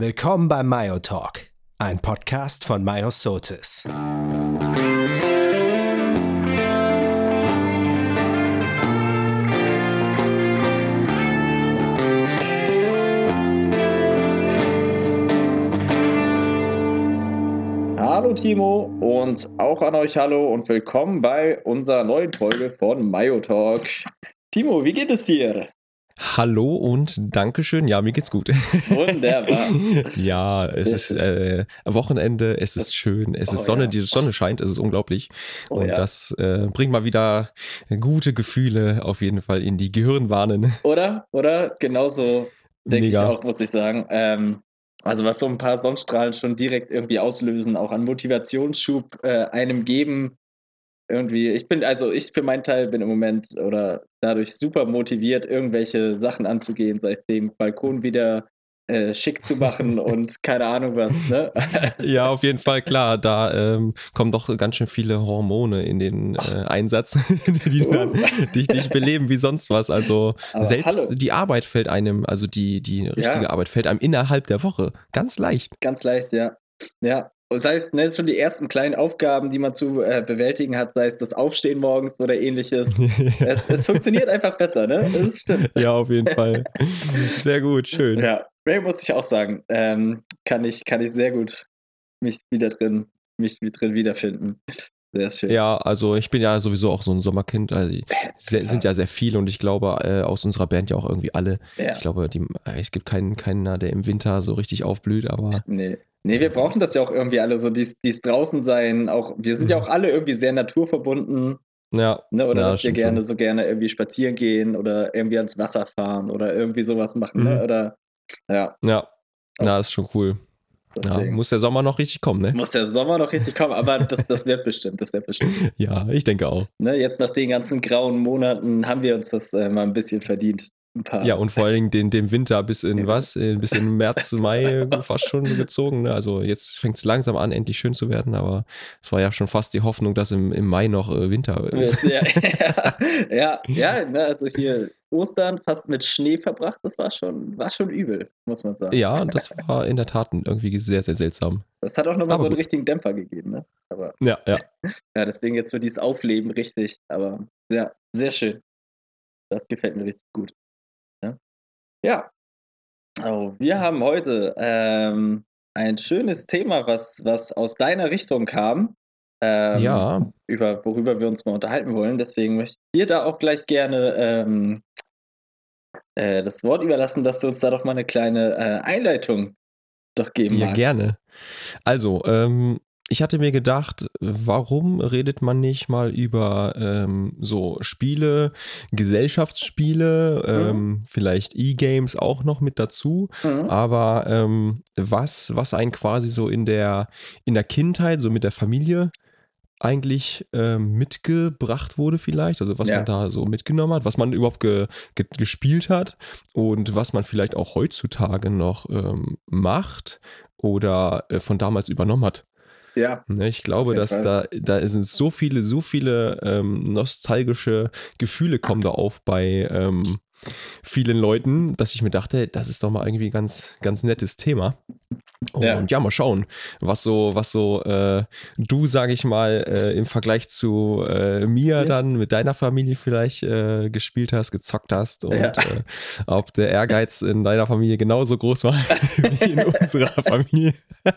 Willkommen beim Mayo Talk, ein Podcast von Mayo Sotis. Hallo Timo und auch an euch hallo und willkommen bei unserer neuen Folge von Mayo Talk. Timo, wie geht es dir? Hallo und Dankeschön. Ja, mir geht's gut. Wunderbar. ja, es ist äh, Wochenende, es ist schön, es ist oh, Sonne, ja. die Sonne scheint, es ist unglaublich. Oh, und ja. das äh, bringt mal wieder gute Gefühle auf jeden Fall in die Gehirnwahnen. Oder? Oder? Genauso denke ich auch, muss ich sagen. Ähm, also was so ein paar Sonnenstrahlen schon direkt irgendwie auslösen, auch an Motivationsschub äh, einem geben, irgendwie, ich bin, also ich für meinen Teil bin im Moment oder dadurch super motiviert, irgendwelche Sachen anzugehen, sei es dem Balkon wieder äh, schick zu machen und keine Ahnung was, ne? ja, auf jeden Fall, klar. Da ähm, kommen doch ganz schön viele Hormone in den äh, Einsatz, die dann, dich, dich beleben wie sonst was. Also Aber selbst hallo. die Arbeit fällt einem, also die, die richtige ja. Arbeit fällt einem innerhalb der Woche. Ganz leicht. Ganz leicht, ja. Ja, das heißt, ne, schon die ersten kleinen Aufgaben, die man zu äh, bewältigen hat, sei es das Aufstehen morgens oder ähnliches. es, es, funktioniert einfach besser, ne? Das stimmt. Ja, auf jeden Fall. Sehr gut, schön. Ja, muss ich auch sagen. Ähm, kann, ich, kann ich sehr gut mich wieder drin, mich drin wiederfinden. Sehr schön. Ja, also ich bin ja sowieso auch so ein Sommerkind. Also sehr, sind ja sehr viele und ich glaube äh, aus unserer Band ja auch irgendwie alle. Ja. Ich glaube, die, es gibt keinen, keinen, der im Winter so richtig aufblüht, aber. Nee. Nee, wir brauchen das ja auch irgendwie alle so, dies, dies draußen sein. Auch, wir sind mhm. ja auch alle irgendwie sehr naturverbunden. Ja. Ne, oder ja, dass wir gerne schon. so gerne irgendwie spazieren gehen oder irgendwie ans Wasser fahren oder irgendwie sowas machen. Ne? Mhm. Ne? Oder ja. Ja. Na, das ist schon cool. Ja, muss der Sommer noch richtig kommen, ne? Muss der Sommer noch richtig kommen, aber das, das wird bestimmt, das wird bestimmt. ja, ich denke auch. Ne, jetzt nach den ganzen grauen Monaten haben wir uns das äh, mal ein bisschen verdient. Ja, und vor allen Dingen den, den Winter bis in was? Bis in März, Mai fast schon gezogen. Ne? Also jetzt fängt es langsam an, endlich schön zu werden, aber es war ja schon fast die Hoffnung, dass im, im Mai noch äh, Winter ist. Ja, ja, ja, ne? also hier Ostern fast mit Schnee verbracht, das war schon, war schon übel, muss man sagen. Ja, das war in der Tat irgendwie sehr, sehr seltsam. Das hat auch nochmal so einen richtigen Dämpfer gegeben, ne? Aber, ja, ja. Ja, deswegen jetzt so dieses Aufleben richtig, aber ja, sehr schön. Das gefällt mir richtig gut. Ja. Oh, wir haben heute ähm, ein schönes Thema, was, was aus deiner Richtung kam. Ähm, ja. Über, worüber wir uns mal unterhalten wollen. Deswegen möchte ich dir da auch gleich gerne ähm, äh, das Wort überlassen, dass du uns da doch mal eine kleine äh, Einleitung doch geben Ja, magst. gerne. Also, ähm, ich hatte mir gedacht, warum redet man nicht mal über ähm, so Spiele, Gesellschaftsspiele, ähm, mhm. vielleicht E-Games auch noch mit dazu, mhm. aber ähm, was, was einen quasi so in der, in der Kindheit, so mit der Familie eigentlich ähm, mitgebracht wurde vielleicht, also was ja. man da so mitgenommen hat, was man überhaupt ge, ge, gespielt hat und was man vielleicht auch heutzutage noch ähm, macht oder äh, von damals übernommen hat. Ja. Ne, ich glaube, dass da, da sind so viele, so viele ähm, nostalgische Gefühle kommen da auf bei ähm, vielen Leuten, dass ich mir dachte, das ist doch mal irgendwie ein ganz, ganz nettes Thema. Und ja. ja, mal schauen, was so, was so äh, du, sage ich mal, äh, im Vergleich zu äh, mir ja. dann mit deiner Familie vielleicht äh, gespielt hast, gezockt hast und ja. Äh, ob der Ehrgeiz in deiner Familie genauso groß war wie in unserer Familie.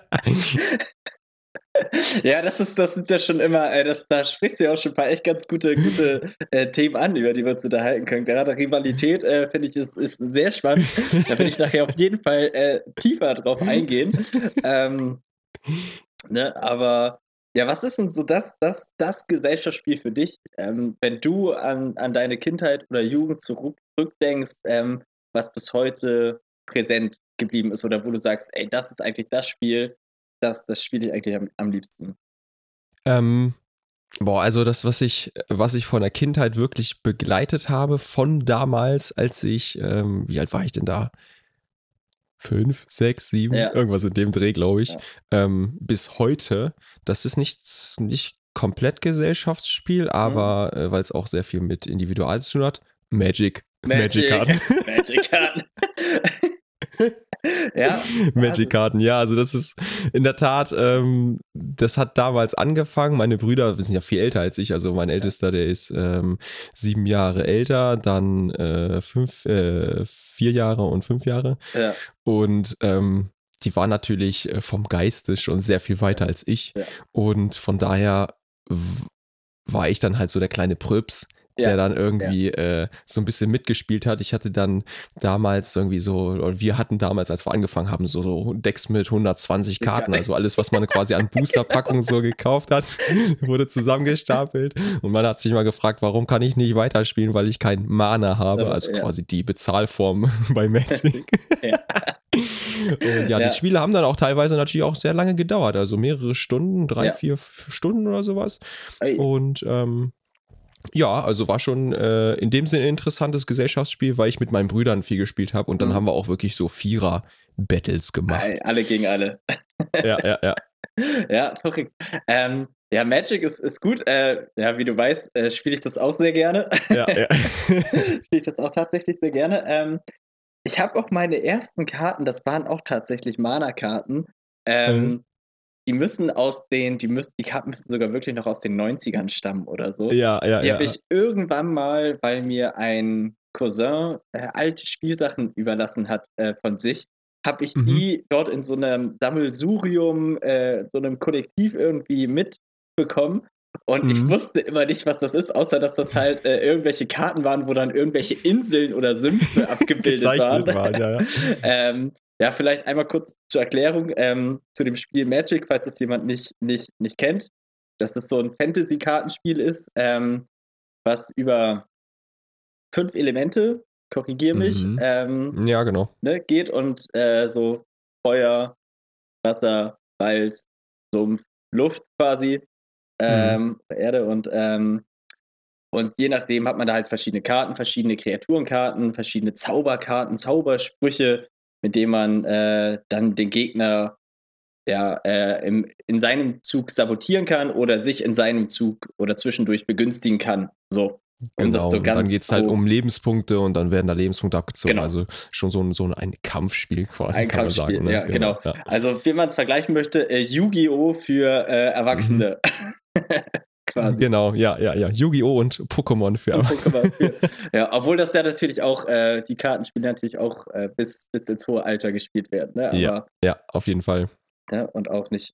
Ja, das ist, das ist ja schon immer, äh, das, da sprichst du ja auch schon ein paar echt ganz gute, gute äh, Themen an, über die wir uns unterhalten können. Gerade Rivalität, äh, finde ich, ist, ist sehr spannend. Da will ich nachher auf jeden Fall äh, tiefer drauf eingehen. Ähm, ne, aber ja, was ist denn so das, das, das Gesellschaftsspiel für dich, ähm, wenn du an, an deine Kindheit oder Jugend zurückdenkst, ähm, was bis heute präsent geblieben ist oder wo du sagst, ey, das ist eigentlich das Spiel, das, das spiele ich eigentlich am, am liebsten. Ähm, boah, also das, was ich, was ich von der Kindheit wirklich begleitet habe, von damals, als ich, ähm, wie alt war ich denn da? Fünf, sechs, sieben, ja. irgendwas in dem Dreh, glaube ich, ja. ähm, bis heute. Das ist nichts, nicht komplett Gesellschaftsspiel, aber mhm. äh, weil es auch sehr viel mit Individual zu tun hat. Magic. Magic. Magic Karten. Magic Karten. ja. Magic-Karten, ja, also das ist in der Tat, ähm, das hat damals angefangen. Meine Brüder sind ja viel älter als ich, also mein Ältester, der ist ähm, sieben Jahre älter, dann äh, fünf, äh, vier Jahre und fünf Jahre. Ja. Und ähm, die waren natürlich äh, vom Geiste schon sehr viel weiter als ich. Ja. Und von daher war ich dann halt so der kleine Pröps, Ja. der dann irgendwie äh, so ein bisschen mitgespielt hat. Ich hatte dann damals irgendwie so, wir hatten damals, als wir angefangen haben, so, so Decks mit 120 Karten, also alles, was man quasi an Boosterpackungen so gekauft hat, wurde zusammengestapelt. Und man hat sich mal gefragt, warum kann ich nicht weiterspielen, weil ich kein Mana habe, Ja, also ja. quasi die Bezahlform bei Magic. Ja. Und ja, Ja. die Spiele haben dann auch teilweise natürlich auch sehr lange gedauert, also mehrere Stunden, drei, Ja. vier Stunden oder sowas. Und ähm, ja, also war schon äh, in dem Sinne ein interessantes Gesellschaftsspiel, weil ich mit meinen Brüdern viel gespielt habe und dann Mhm. haben wir auch wirklich so Vierer-Battles gemacht. alle gegen alle. ja, ja, ja. Ja, verrückt. Ähm, ja, Magic ist, ist gut. Äh, ja, wie du weißt, äh, spiele ich das auch sehr gerne. ja, ja. spiele ich das auch tatsächlich sehr gerne. Ähm, ich habe auch meine ersten Karten, das waren auch tatsächlich Mana-Karten. Ähm, Mhm. Die müssen aus den, die müssen, die Karten müssen sogar wirklich noch aus den 90ern stammen oder so. ja, ja, Die ja. habe ich irgendwann mal, weil mir ein Cousin äh, alte Spielsachen überlassen hat äh, von sich, habe ich Mhm. die dort in so einem Sammelsurium, äh, so einem Kollektiv irgendwie mitbekommen. Und ich Mhm. wusste immer nicht, was das ist, außer dass das halt äh, irgendwelche Karten waren, wo dann irgendwelche Inseln oder Sümpfe abgebildet waren. Waren, ja, ja. ähm, ja, vielleicht einmal kurz zur Erklärung ähm, zu dem Spiel Magic, falls es jemand nicht, nicht, nicht kennt. Dass es so ein Fantasy-Kartenspiel ist, ähm, was über fünf Elemente, korrigier mich, Mhm. ähm, Ja, genau. ne, geht und äh, so Feuer, Wasser, Wald, Sumpf, Luft quasi, ähm, Erde und ähm, und je nachdem hat man da halt verschiedene Karten, verschiedene Kreaturenkarten, verschiedene Zauberkarten, Zaubersprüche, mit denen man äh, dann den Gegner ja, äh, im, in seinem Zug sabotieren kann oder sich in seinem Zug oder zwischendurch begünstigen kann. So. Genau. so dann geht es halt um Lebenspunkte und dann werden da Lebenspunkte abgezogen. Genau. Also schon so ein, so ein Kampfspiel quasi, Ein kann man Kampfspiel, sagen. ne? ja, genau. Ja. Also, wie man es vergleichen möchte, äh, Yu-Gi-Oh! für äh, Erwachsene. Quasi. Genau, ja, ja, ja. Yu-Gi-Oh! und Pokémon für Erwachsene. Ja, obwohl das ja natürlich auch, äh, die Kartenspiele natürlich auch äh, bis, bis ins hohe Alter gespielt werden. Ne? Aber, Ja. Ja, auf jeden Fall. ne? Und auch nicht,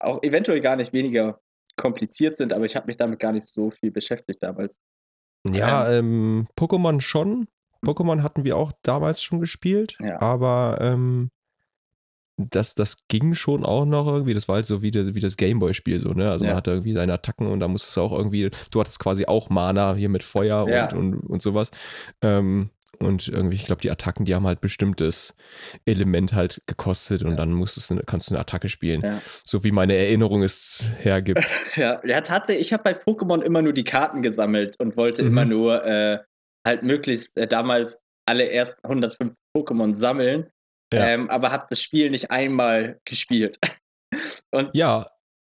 auch eventuell gar nicht weniger kompliziert sind, aber ich habe mich damit gar nicht so viel beschäftigt damals. Ja, ähm, Pokémon schon. Pokémon hatten wir auch damals schon gespielt, Ja. aber ähm, das, das ging schon auch noch irgendwie. Das war halt so wie, das- wie das Gameboy-Spiel so, ne? Also Ja. man hatte irgendwie seine Attacken und da musstest du auch irgendwie, du hattest quasi auch Mana hier mit Feuer Ja. und, und, und sowas. Ähm, und irgendwie, ich glaube, die Attacken, die haben halt bestimmtes Element halt gekostet und dann musstest du, eine- kannst du eine Attacke spielen. Ja. So wie meine Erinnerung es hergibt. Ja, ja tatsächlich, ich habe bei Pokémon immer nur die Karten gesammelt und wollte Mhm. immer nur äh, halt möglichst äh, damals alle ersten 150 Pokémon sammeln, Ja. ähm, aber habe das Spiel nicht einmal gespielt. und ja,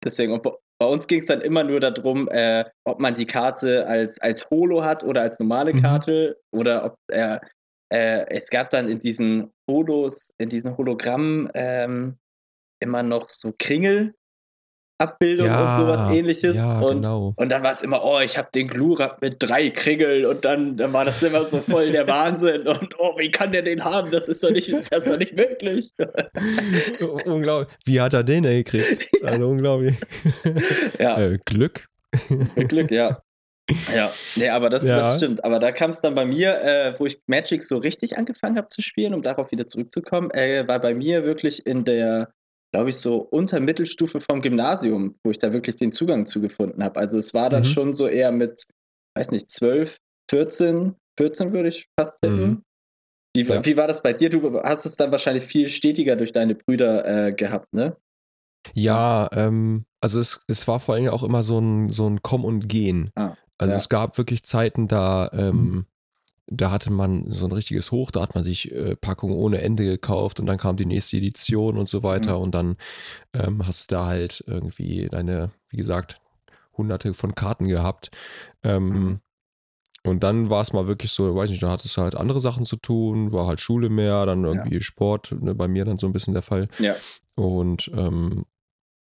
deswegen, und bei- uns ging es dann immer nur darum, äh, ob man die Karte als, als Holo hat oder als normale Mhm. Karte oder ob äh, äh, es gab dann in diesen Holos, in diesen Hologrammen ähm, immer noch so Kringel. Abbildung ja, und sowas ähnliches. Ja, und, genau. und dann war es immer, oh, ich habe den Glurab mit drei Kringeln und dann, dann war das immer so voll der Wahnsinn und oh, wie kann der den haben? Das ist doch nicht, das ist doch nicht möglich. unglaublich. Wie hat er den denn gekriegt? Also unglaublich. ja, Äh, Glück. mit Glück, ja. Ja, nee, aber das, Ja. das stimmt. Aber da kam es dann bei mir, äh, wo ich Magic so richtig angefangen habe zu spielen, um darauf wieder zurückzukommen, äh, war bei mir wirklich in der, glaube ich, so unter Mittelstufe vom Gymnasium, wo ich da wirklich den Zugang zu gefunden habe. Also es war dann Mhm. schon so eher mit, weiß nicht, 12, 14, 14 würde ich fast tippen. Mhm. Wie, Ja. wie war das bei dir? Du hast es dann wahrscheinlich viel stetiger durch deine Brüder äh, gehabt, ne? Ja, ähm, also es, es war vor allem auch immer so ein, so ein Kommen und Gehen. Ah, also ja. es gab wirklich Zeiten, da, ähm, da hatte man so ein richtiges Hoch, da hat man sich äh, Packungen ohne Ende gekauft und dann kam die nächste Edition und so weiter Mhm. und dann ähm, hast du da halt irgendwie deine, wie gesagt, hunderte von Karten gehabt. Ähm, Mhm. und dann war es mal wirklich so, weiß nicht, da hattest du halt andere Sachen zu tun, war halt Schule mehr, dann irgendwie Sport, ne, bei mir dann so ein bisschen der Fall. Ja. Und ähm,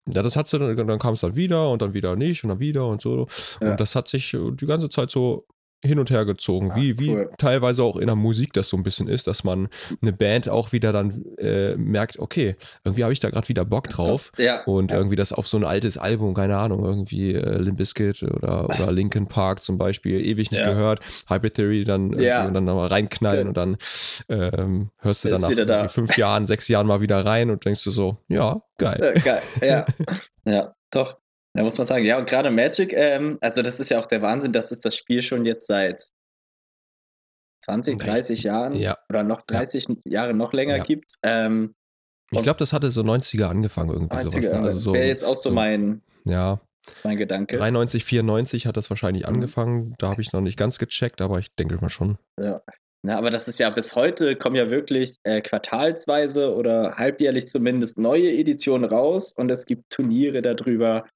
ja, das hat sie dann, dann kam es halt wieder und dann wieder nicht und dann wieder und so. Ja. Und das hat sich die ganze Zeit so hin und her gezogen, Ah, wie, wie cool. teilweise auch in der Musik das so ein bisschen ist, dass man eine Band auch wieder dann äh, merkt, okay, irgendwie habe ich da gerade wieder Bock drauf. Ja. Und ja. irgendwie das auf so ein altes Album, keine Ahnung, irgendwie äh, Limp Bizkit oder, oder Linkin Park zum Beispiel, ewig nicht Ja. gehört, Hybrid Theory dann, Ja. und dann mal reinknallen und dann ähm, hörst du dann nach fünf Jahren, sechs Jahren mal wieder rein und denkst du so, ja, geil. Ja, geil. Ja. ja, doch. Da muss man sagen. Ja, und gerade Magic, ähm, also das ist ja auch der Wahnsinn, dass es das Spiel schon jetzt seit 20, 30 Jahren Ja. oder noch 30 Jahre noch länger Ja. gibt. Ähm, Ich glaube, das hatte so 90er angefangen irgendwie sowas. 90er, Ne? Also so, wäre jetzt auch so, so- mein, ja, mein Gedanke. 93, 94 hat das wahrscheinlich Mhm. angefangen. Da habe ich noch nicht ganz gecheckt, aber ich denke mal schon. Ja. Na, aber das ist ja bis heute, kommen ja wirklich äh, quartalsweise oder halbjährlich zumindest neue Editionen raus und es gibt Turniere darüber.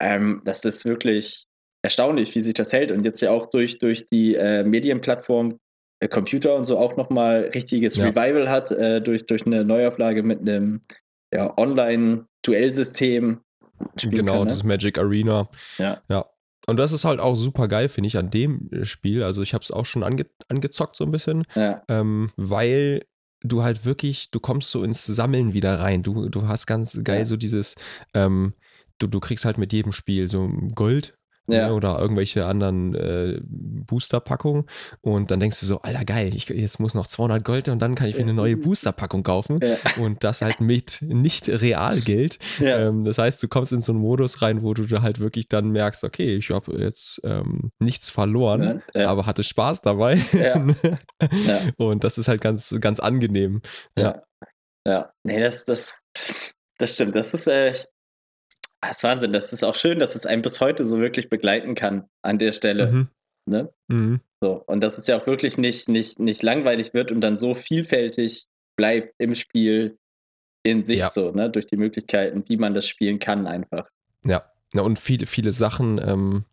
Ähm, das ist wirklich erstaunlich, wie sich das hält und jetzt ja auch durch, durch die äh, Medienplattform äh, Computer und so auch nochmal richtiges Ja. Revival hat, äh, durch, durch eine Neuauflage mit einem ja, Online-Duellsystem. Genau, kann, ne? das Magic Arena. Ja. Ja. Und das ist halt auch super geil, finde ich, an dem äh, Spiel. Also ich habe es auch schon ange angezockt so ein bisschen, Ja, ähm, weil du halt wirklich, du kommst so ins Sammeln wieder rein. Du, du hast ganz geil Ja. so dieses, ähm, du, du kriegst halt mit jedem Spiel so Gold. Ja. ne, Oder irgendwelche anderen äh, Booster-Packungen. Und dann denkst du so, Alter, geil, ich, jetzt muss noch 200 Gold und dann kann ich mir eine neue Booster-Packung kaufen. ja, Und das halt mit nicht Realgeld. ja. Ähm, das heißt, du kommst in so einen Modus rein, wo du halt wirklich dann merkst, okay, ich habe jetzt ähm, nichts verloren, Ja, ja. aber hatte Spaß dabei. Ja. Ja. Und das ist halt ganz, ganz angenehm. Ja. Ja. Ja. Nee, das, das, das stimmt. Das ist echt. Das ist Wahnsinn. Das ist auch schön, dass es einen bis heute so wirklich begleiten kann an der Stelle. Mhm. Ne? Mhm. So. Und dass es ja auch wirklich nicht, nicht, nicht langweilig wird und dann so vielfältig bleibt im Spiel in sich Ja. so, ne? Durch die Möglichkeiten, wie man das spielen kann, einfach. Ja. ja, und viele, viele Sachen ähm,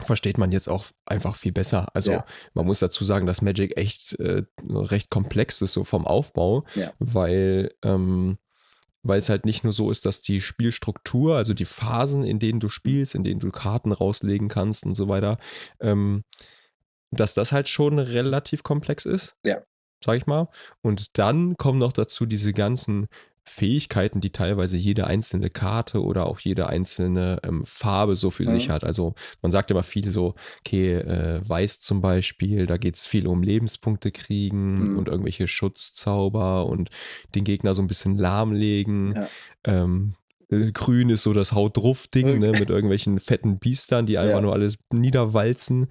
versteht man jetzt auch einfach viel besser. Also Ja. man muss dazu sagen, dass Magic echt äh, recht komplex ist, so vom Aufbau, Ja. weil ähm, weil es halt nicht nur so ist, dass die Spielstruktur, also die Phasen, in denen du spielst, in denen du Karten rauslegen kannst und so weiter, ähm, dass das halt schon relativ komplex ist. Ja. Sag ich mal. Und dann kommen noch dazu diese ganzen Fähigkeiten, die teilweise jede einzelne Karte oder auch jede einzelne ähm, Farbe so für Mhm. sich hat. Also man sagt immer viel so, okay, äh, Weiß zum Beispiel, da geht es viel um Lebenspunkte kriegen Mhm. und irgendwelche Schutzzauber und den Gegner so ein bisschen lahmlegen. Ja. Ähm, äh, Grün ist so das Haut drauf Ding, ne, mit irgendwelchen fetten Biestern, die einfach Ja. nur alles niederwalzen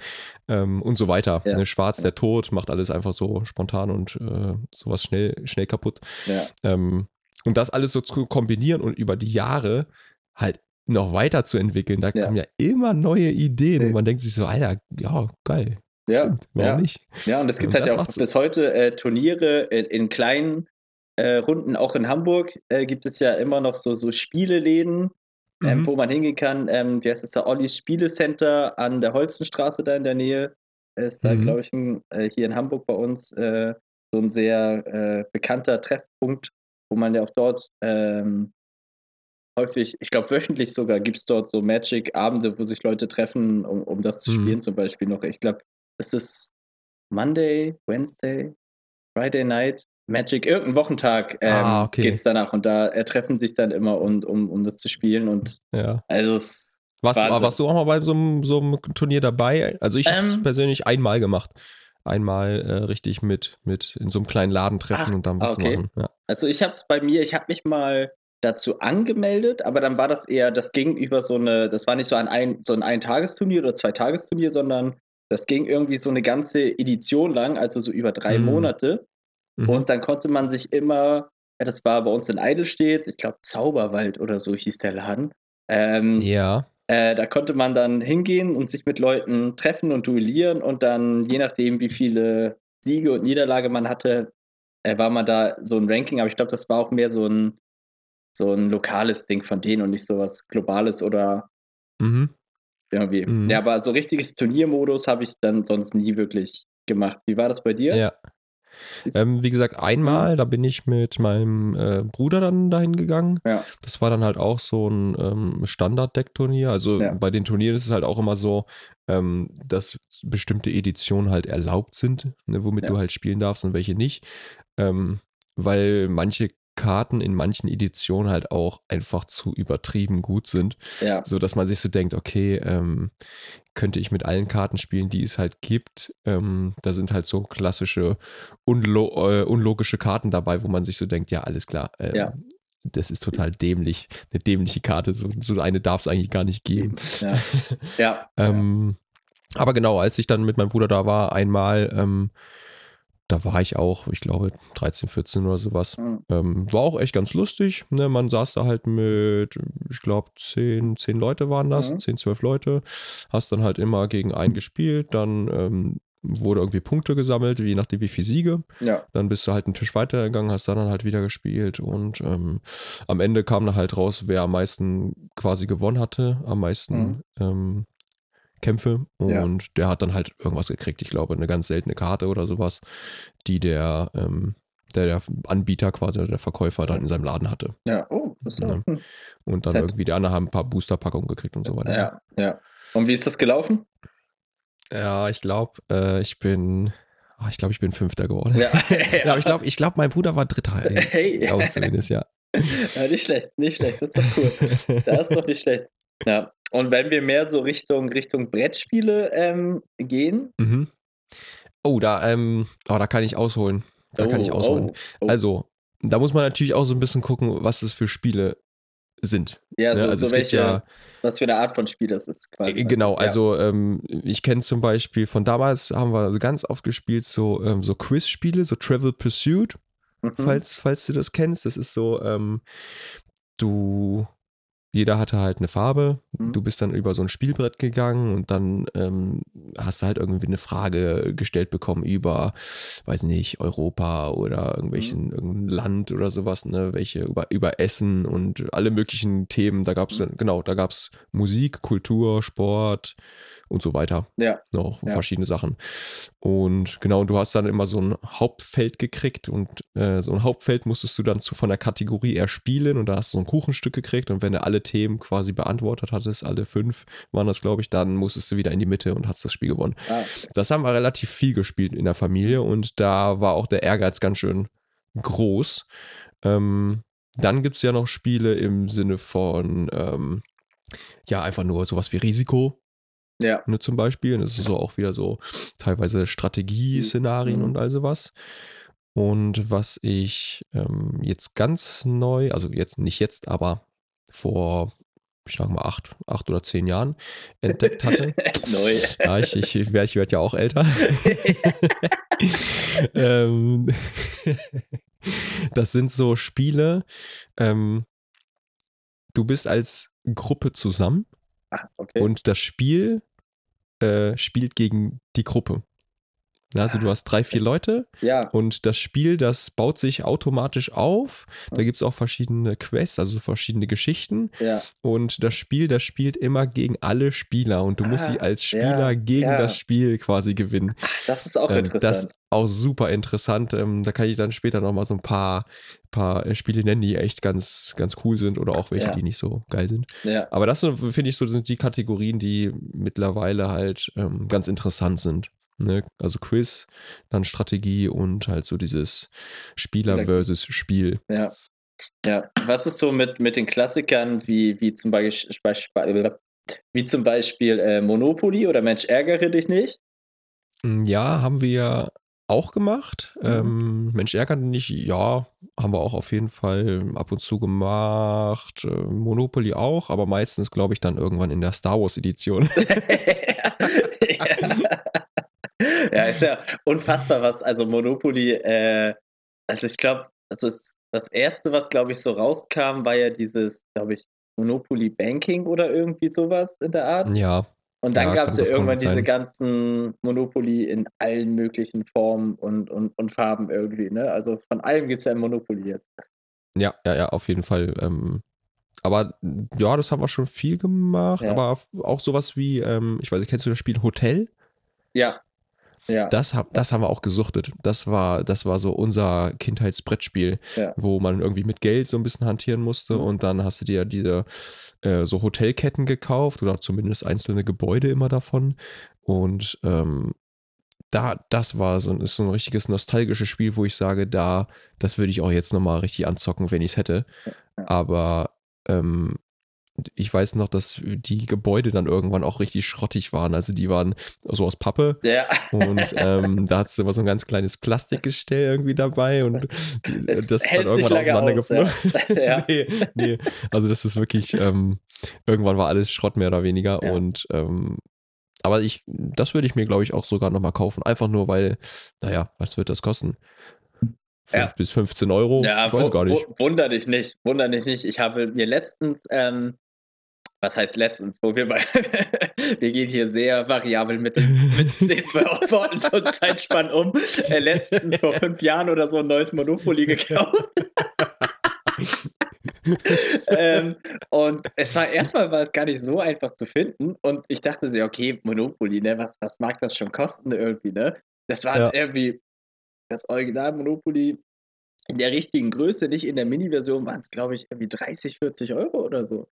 ähm, und so weiter. Ja. Ne, Schwarz, der Tod, macht alles einfach so spontan und äh, sowas schnell, schnell kaputt. Ja. Ähm, und das alles so zu kombinieren und über die Jahre halt noch weiter zu entwickeln, da Ja. kommen ja immer neue Ideen Ja. und man denkt sich so, Alter, ja, geil. Ja. Stimmt, warum ja. nicht? Ja, und es gibt Und halt ja auch bis heute äh, Turniere in, in kleinen äh, Runden, auch in Hamburg äh, gibt es ja immer noch so, so Spieleläden, ähm, Mhm. wo man hingehen kann. Ähm, wie heißt es da? Ollis Spielecenter an der Holzenstraße da in der Nähe. Ist da, Mhm. glaube ich, ein, äh, hier in Hamburg bei uns äh, so ein sehr äh, bekannter Treffpunkt, wo man ja auch dort ähm, häufig, ich glaube wöchentlich sogar, gibt es dort so Magic-Abende, wo sich Leute treffen, um, um das zu Mhm. spielen zum Beispiel noch. Ich glaube, es ist Monday, Wednesday, Friday Night, Magic, irgendein Wochentag ähm, Ah, okay. geht's danach und da äh, treffen sich dann immer, und, um, um das zu spielen und Ja. also es Warst, warst du auch mal bei so einem, so einem Turnier dabei? Also ich habe es Ähm. persönlich einmal gemacht. Einmal äh, richtig mit, mit in so einem kleinen Laden treffen Ach, und dann was okay. machen. Ja. Also ich habe es bei mir, ich habe mich mal dazu angemeldet, aber dann war das eher, das ging über so eine, das war nicht so ein, ein so ein Ein-Tagesturnier oder Zwei-Tagesturnier, sondern das ging irgendwie so eine ganze Edition lang, also so über drei Mhm. Monate. Mhm. Und dann konnte man sich immer, das war bei uns in Eidelstedt, ich glaube Zauberwald oder so hieß der Laden. Ähm, ja. Äh, da konnte man dann hingehen und sich mit Leuten treffen und duellieren und dann, je nachdem, wie viele Siege und Niederlage man hatte, äh, war man da so ein Ranking. Aber ich glaube, das war auch mehr so ein, so ein lokales Ding von denen und nicht so was Globales oder Mhm. Irgendwie. Mhm. Ja, aber so richtiges Turniermodus habe ich dann sonst nie wirklich gemacht. Wie war das bei dir? Ja. Ähm, wie gesagt, einmal, da bin ich mit meinem äh, Bruder dann dahin gegangen. Ja. Das war dann halt auch so ein ähm, Standard-Deck-Turnier. Also Ja. bei den Turnieren ist es halt auch immer so, ähm, dass bestimmte Editionen halt erlaubt sind, ne, womit Ja. du halt spielen darfst und welche nicht. Ähm, weil manche Karten in manchen Editionen halt auch einfach zu übertrieben gut sind, Ja. so dass man sich so denkt, okay, ähm, könnte ich mit allen Karten spielen, die es halt gibt. Ähm, da sind halt so klassische unlo äh, unlogische Karten dabei, wo man sich so denkt, ja, alles klar. Ähm, Ja. Das ist total dämlich. Eine dämliche Karte. So, so eine darf es eigentlich gar nicht geben. Ja. ja. Ähm, aber genau, als ich dann mit meinem Bruder da war, einmal, ähm, da war ich auch, ich glaube, 13, 14 oder sowas. Mhm. Ähm, war auch echt ganz lustig. Ne? Man saß da halt mit, ich glaube, 10, 10 Leute waren das, Mhm. 10, 12 Leute. Hast dann halt immer gegen einen gespielt. Dann ähm, wurde irgendwie Punkte gesammelt, je nachdem wie viel Siege. ja. Dann bist du halt einen Tisch weitergegangen, hast dann halt wieder gespielt und ähm, am Ende kam dann halt raus, wer am meisten quasi gewonnen hatte, am meisten Mhm. ähm, Kämpfe Ja. und der hat dann halt irgendwas gekriegt, ich glaube eine ganz seltene Karte oder sowas, die der, ähm, der, der Anbieter quasi, oder der Verkäufer dann in seinem Laden hatte. Ja. Oh, das ja. Ja. hm. Und dann Fett. irgendwie die anderen haben ein paar Boosterpackungen gekriegt und so weiter. Ja. Ja. Und wie ist das gelaufen? Ja, ich glaube, äh, ich bin, ah, ich glaube, ich bin Fünfter geworden. Ja. Ja, aber ich glaube, ich glaube, mein Bruder war Dritter. ey. Hey. Glaube ich zumindest, ja. Ja, nicht schlecht, nicht schlecht, das ist doch cool. Das ist doch nicht schlecht. Ja. Und wenn wir mehr so Richtung, Richtung Brettspiele ähm, gehen. Mhm. Oh, da, ähm, oh, da kann ich ausholen. Da kann ich Oh, ausholen. oh, oh. Also, da muss man natürlich auch so ein bisschen gucken, was es für Spiele sind. ja, so, ne? also so es gibt welche, ja- was für eine Art von Spiel das ist quasi. Äh, Genau, Ja. also ähm, ich kenne zum Beispiel von damals haben wir ganz oft gespielt so, ähm, so Quiz-Spiele, so Travel Pursuit, Mhm. falls, falls du das kennst. Das ist so, ähm, du, jeder hatte halt eine Farbe, Mhm. du bist dann über so ein Spielbrett gegangen und dann ähm, hast du halt irgendwie eine Frage gestellt bekommen über, weiß nicht, Europa oder irgendwelchen, Mhm. irgendein Land oder sowas, ne, welche, über, über Essen und alle möglichen Themen. Da gab es, Mhm. genau, da gab es Musik, Kultur, Sport und so weiter Ja, noch Ja. verschiedene Sachen. Und genau, du hast dann immer so ein Hauptfeld gekriegt und äh, so ein Hauptfeld musstest du dann zu, von der Kategorie erspielen und da hast du so ein Kuchenstück gekriegt und wenn du alle Themen quasi beantwortet hattest, alle fünf waren das, glaube ich, dann musstest du wieder in die Mitte und hast das Spiel gewonnen. ah, Das haben wir relativ viel gespielt in der Familie und da war auch der Ehrgeiz ganz schön groß. Ähm, dann gibt es ja noch Spiele im Sinne von, ähm, ja, einfach nur sowas wie Risiko ja. ne, zum Beispiel. Und das ist so auch wieder so teilweise Strategie-Szenarien Mhm. und all sowas. Und was ich ähm, jetzt ganz neu, also jetzt nicht jetzt, aber vor, ich sag mal, acht, acht oder zehn Jahren entdeckt hatte. Neu. Ja, ich, ich, ich werde werd ja auch älter. ähm, das sind so Spiele, ähm, du bist als Gruppe zusammen Ah, okay. und das Spiel äh, spielt gegen die Gruppe. Also du hast drei, vier Leute ja, und das Spiel, das baut sich automatisch auf. Da gibt es auch verschiedene Quests, also verschiedene Geschichten. ja. Und das Spiel, das spielt immer gegen alle Spieler und du musst Ah, sie als Spieler ja, gegen das Spiel quasi gewinnen. Ach, das ist auch Ähm, interessant. Das ist auch super interessant. Ähm, da kann ich dann später nochmal so ein paar, paar äh, Spiele nennen, die echt ganz, ganz cool sind oder auch welche, die nicht so geil sind. Aber das finde ich so sind die Kategorien, die mittlerweile halt ähm, ganz interessant sind. Ne? Also Quiz, dann Strategie und halt so dieses Spieler versus Spiel. Ja. Ja. Was ist so mit, mit den Klassikern wie, wie zum Beispiel, wie zum Beispiel äh, Monopoly oder Mensch ärgere dich nicht? Mm, Ja, haben wir auch gemacht. Mhm. Ähm, Mensch, ärgert nicht, ja, haben wir auch auf jeden Fall ab und zu gemacht. Äh, Monopoly auch, aber meistens, glaube ich, dann irgendwann in der Star Wars Edition. ja. ja, ist ja unfassbar, was, also Monopoly, äh, also ich glaube, also es, das erste, was glaube ich so rauskam, war ja dieses, glaube ich, Monopoly Banking oder irgendwie sowas in der Art. ja, Und dann Ja, gab es ja das irgendwann diese ganzen Monopoly in allen möglichen Formen und, und, und Farben irgendwie, ne? Also von allem gibt es ja ein Monopoly jetzt. ja, ja, ja, auf jeden Fall. Ähm, aber ja, das haben wir schon viel gemacht. Ja. Aber auch sowas wie, ähm, ich weiß nicht, kennst du das Spiel Hotel? Ja. Ja. Das, das haben wir auch gesuchtet. Das war, das war so unser Kindheitsbrettspiel, Ja. wo man irgendwie mit Geld so ein bisschen hantieren musste Mhm. und dann hast du dir diese äh, so Hotelketten gekauft oder zumindest einzelne Gebäude immer davon. Und ähm, da, das war so, ein- ist so ein richtiges nostalgisches Spiel, wo ich sage, da, das würde ich auch jetzt nochmal richtig anzocken, wenn ich es hätte. Aber ähm, ich weiß noch, dass die Gebäude dann irgendwann auch richtig schrottig waren. Also die waren so aus Pappe ja. und ähm, da hast du immer so ein ganz kleines Plastikgestell irgendwie dabei und Es das ist dann irgendwann auseinandergeflogen. aus, ja. Ja. nee, nee, also das ist wirklich, ähm, irgendwann war alles Schrott mehr oder weniger Ja. und ähm, aber ich, das würde ich mir glaube ich auch sogar nochmal kaufen, einfach nur weil, naja, was wird das kosten? 5 Ja. bis 15 Euro? Ja, ich weiß gar nicht. wu- Wunder dich nicht, wunder dich nicht. Ich habe mir letztens, ähm, was heißt letztens, wo wir bei, wir gehen hier sehr variabel mit mit den Worten und Zeitspannen um. Äh, letztens vor fünf Jahren oder so ein neues Monopoly gekauft. ähm, und es war erstmal war es gar nicht so einfach zu finden. Und ich dachte so, okay, Monopoly, ne, was, was mag das schon kosten irgendwie, ne? Das war Ja. irgendwie das Original Monopoly in der richtigen Größe, nicht in der Mini-Version, waren es, glaube ich, irgendwie 30, 40 Euro oder so.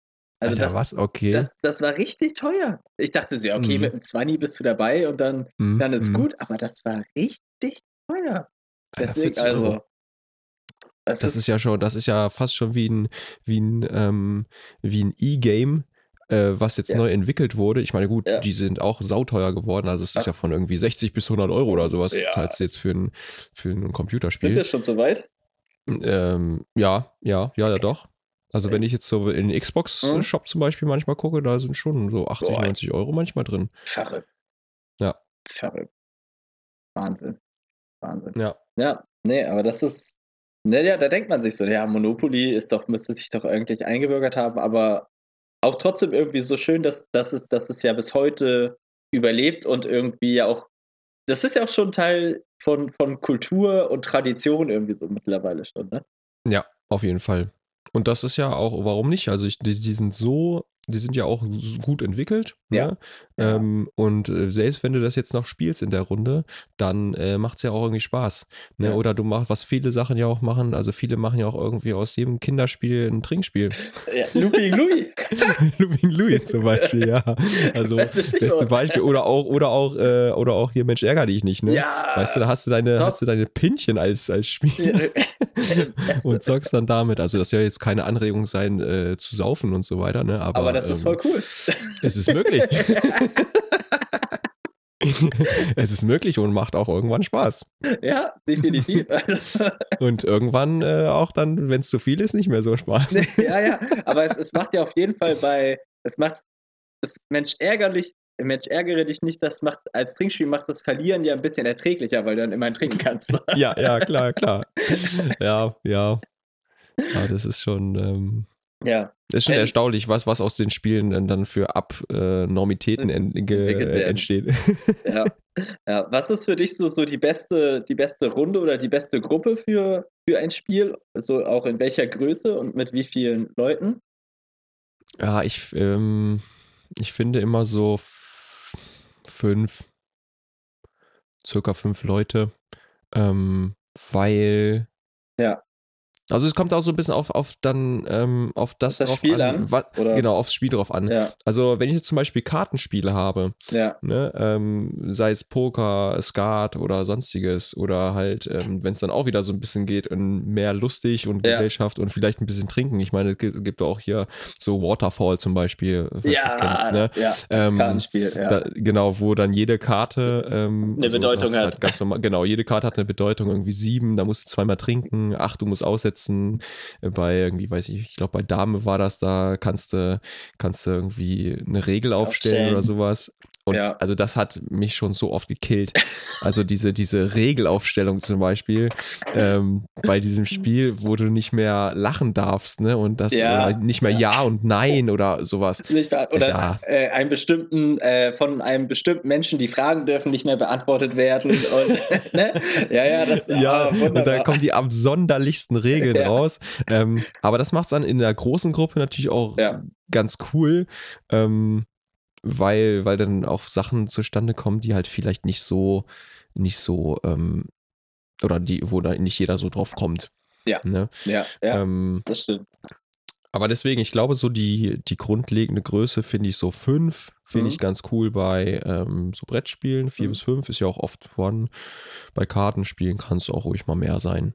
Also Alter, das, was? Okay. das, das war richtig teuer. Ich dachte so, ja, okay, Mhm. mit einem 20 bist du dabei und dann, Mhm, dann ist mhm. gut, aber das war richtig teuer. Alter, Deswegen, 40 Euro. also. Das, Das ist ja schon, das ist ja fast schon wie ein, wie ein, ähm, wie ein E-Game, äh, was jetzt Ja. neu entwickelt wurde. Ich meine, gut, Ja. die sind auch sauteuer geworden. Also es ist ja von irgendwie 60 bis 100 Euro oder sowas Ja. zahlst du jetzt für ein, für ein sind Computerspiel. wir schon so weit? Ähm, ja, ja, ja, ja, doch. Also wenn ich jetzt so in den Xbox-Shop zum Beispiel manchmal gucke, da sind schon so 80, Boah. 90 Euro manchmal drin. Verrückt. Ja. Verrückt. Wahnsinn. Wahnsinn. Ja. Ja, nee, aber das ist. Ne, ja, da denkt man sich so, ja, Monopoly ist doch, müsste sich doch eigentlich eingebürgert haben, aber auch trotzdem irgendwie so schön, dass, dass, es, dass es ja bis heute überlebt und irgendwie ja auch. Das ist ja auch schon Teil von, von Kultur und Tradition irgendwie so mittlerweile schon, ne? Ja, auf jeden Fall. Und das ist ja auch, warum nicht? Also ich, die, die sind so, die sind ja auch gut entwickelt. Ja. Ne? Ja. Ähm, und äh, selbst wenn du das jetzt noch spielst in der Runde, dann äh, macht es ja auch irgendwie Spaß. Ne? Ja. Oder du machst, was viele Sachen ja auch machen, also viele machen ja auch irgendwie aus jedem Kinderspiel ein Trinkspiel. Ja, Looping Louis. Looping Louis zum Beispiel, ja. Also Beste beste. Beispiel. Oder auch, oder auch, äh, oder auch hier Mensch ärger dich nicht, ne? Ja. Weißt du, da hast du deine, Top. hast du deine Pinchen als, als Spiel und zockst dann damit. Also das soll jetzt keine Anregung sein, äh, zu saufen und so weiter, ne? Aber, Aber das ist ähm, voll cool. Es ist möglich. es ist möglich und macht auch irgendwann Spaß. ja, definitiv. Und irgendwann äh, auch dann, wenn es zu viel ist, nicht mehr so Spaß. ja, ja, aber es, es macht ja auf jeden Fall bei, es macht, es, Mensch ärgerlich, Mensch ärgere dich nicht, das macht, als Trinkspiel macht das Verlieren ja ein bisschen erträglicher, weil du dann immerhin trinken kannst. ja, ja, klar, klar. Ja, ja. Ja, das ist schon, ähm, ja, das ist schon Ähm, erstaunlich, was, was aus den Spielen dann, dann für Abnormitäten werden. entsteht. ja. ja. Was ist für dich so, so die, beste, die beste Runde oder die beste Gruppe für, für ein Spiel? So auch in welcher Größe und mit wie vielen Leuten? Ja, ich, ähm, ich finde immer so fünf, circa fünf Leute, ähm, weil. Ja. Also es kommt auch so ein bisschen auf, auf dann ähm, auf das, das drauf Spiel an, an, wa- oder? genau aufs Spiel drauf an. Ja, Also wenn ich jetzt zum Beispiel Kartenspiele habe, ja, ne, ähm, sei es Poker, Skat oder sonstiges oder halt, ähm, wenn es dann auch wieder so ein bisschen geht in mehr lustig und Ja. Gesellschaft und vielleicht ein bisschen trinken. Ich meine, es gibt, gibt auch hier so Waterfall zum Beispiel, falls du ja, das kennst, ne? ja, das Ähm, Kartenspiel, ja. Da, genau, wo dann jede Karte ähm, Eine Bedeutung du hast hat. ganz normal, genau, jede Karte hat eine Bedeutung, irgendwie sieben, da musst du zweimal trinken, acht, du musst aussetzen. Äh, Bei irgendwie, weiß ich, ich glaube bei Dame war das, da kannst du, kannst du irgendwie eine Regel aufstellen Aufstellen. oder sowas. Und Ja. also das hat mich schon so oft gekillt. Also diese, diese Regelaufstellung zum Beispiel ähm, bei diesem Spiel, wo du nicht mehr lachen darfst, ne? Und das Ja. oder nicht mehr ja. und Nein oder sowas. Wahr? Oder Ja. äh, einem bestimmten, äh, von einem bestimmten Menschen die Fragen dürfen nicht mehr beantwortet werden. Und, ne? Ja, ja, das Ja, und da kommen die absonderlichsten Regeln Ja. raus. Ähm, aber das macht es dann in der großen Gruppe natürlich auch Ja. ganz cool, ähm, weil, weil dann auch Sachen zustande kommen, die halt vielleicht nicht so, nicht so, ähm, oder die, wo da nicht jeder so drauf kommt. Ja. Ne? ja, ja, Ähm, das stimmt. aber deswegen, ich glaube, so die, die grundlegende Größe finde ich so fünf, finde Mhm. ich ganz cool bei ähm, so Brettspielen. Vier Mhm. bis fünf ist ja auch oft vorhanden. Bei Kartenspielen kann es auch ruhig mal mehr sein.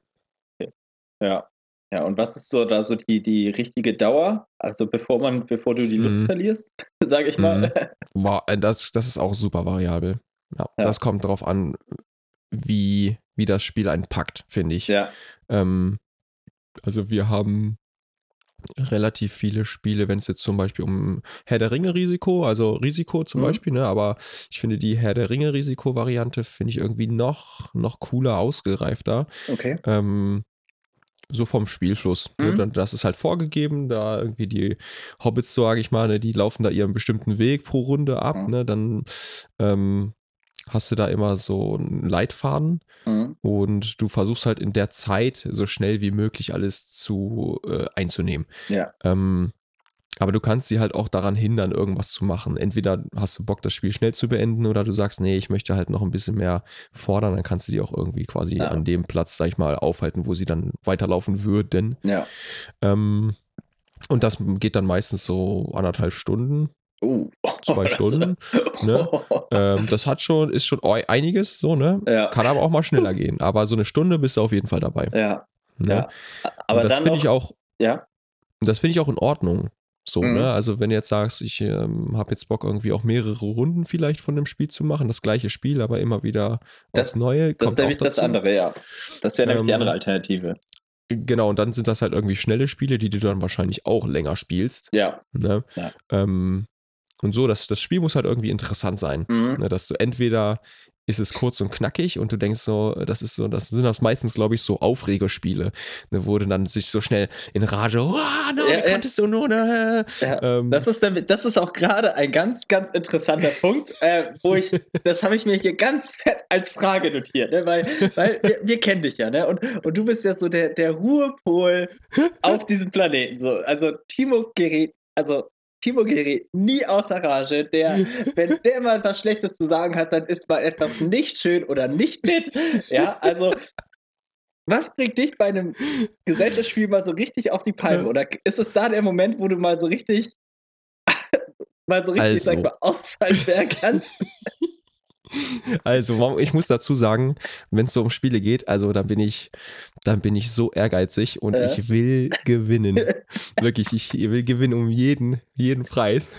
Ja. Ja, und was ist so da so die, die richtige Dauer? Also bevor man, bevor du die Lust Mhm. verlierst, sage ich mal. Mhm. Boah, äh, das, das ist auch super variabel. Ja, Ja. Das kommt drauf an, wie, wie das Spiel einen packt, finde ich. Ja, Ähm, also wir haben relativ viele Spiele, wenn es jetzt zum Beispiel um Herr der Ringe Risiko, also Risiko zum Mhm. Beispiel, ne, aber ich finde die Herr der Ringe Risiko Variante finde ich irgendwie noch, noch cooler ausgereifter. okay. Ähm, so vom Spielfluss. Ne? Mhm. Dann- Das ist halt vorgegeben, da irgendwie die Hobbits, sage ich mal, ne, die laufen da ihren bestimmten Weg pro Runde ab. Mhm. Ne? Dann ähm, hast du da immer so einen Leitfaden Mhm. und du versuchst halt in der Zeit so schnell wie möglich alles zu äh, einzunehmen. Ja. Ähm, aber du kannst sie halt auch daran hindern, irgendwas zu machen. Entweder hast du Bock, das Spiel schnell zu beenden, oder du sagst, nee, ich möchte halt noch ein bisschen mehr fordern, dann kannst du die auch irgendwie quasi Ja. an dem Platz, sag ich mal, aufhalten, wo sie dann weiterlaufen würden. Ja. Ähm, und das geht dann meistens so anderthalb Stunden, Uh. zwei Stunden. ne? Ähm, das hat schon, ist schon einiges, so, ne? Ja. Kann aber auch mal schneller gehen. Aber so eine Stunde bist du auf jeden Fall dabei. Ja. Ne? Ja. Aber und das finde ich auch, ja. das finde ich auch in Ordnung. So, Mhm. ne? Also, wenn du jetzt sagst, ich ähm, habe jetzt Bock, irgendwie auch mehrere Runden vielleicht von dem Spiel zu machen, das gleiche Spiel, aber immer wieder Das- Neue. Das kommt ist nämlich das andere, ja. Das wäre nämlich die Ähm, andere Alternative. Genau, und dann sind das halt irgendwie schnelle Spiele, die du dann wahrscheinlich auch länger spielst. Ja. Ne? Ja. Ähm, und so, das, das Spiel muss halt irgendwie interessant sein. Mhm. Ne? Dass du entweder ist es kurz und knackig und du denkst so, das ist so, das sind das meistens, glaube ich, so Aufregerspiele, ne, wo du dann sich so schnell in Rage, oh, no, Ja, wie ja. konntest du nur, ne? Ja. Ähm, Das ist, der, das ist auch gerade ein ganz, ganz interessanter Punkt, äh, wo ich, das habe ich mir hier ganz fett als Frage notiert, ne? weil, weil wir, wir kennen dich ja, ne? Und, und du bist ja so der, der Ruhepol auf diesem Planeten. So. Also Timo gerät, also Timo gerät nie außer Rage. Der, wenn der mal was Schlechtes zu sagen hat, dann ist mal etwas nicht schön oder nicht nett. Ja, also was bringt dich bei einem Gesellschaftsspiel mal so richtig auf die Palme? Oder ist es da der Moment, wo du mal so richtig, mal so richtig, sag ich Also. mal, ausfallen werden kannst? Also, ich muss dazu sagen, wenn es so um Spiele geht, also dann bin ich, dann bin ich so ehrgeizig und Ja. ich will gewinnen. Wirklich, ich will gewinnen um jeden, jeden Preis.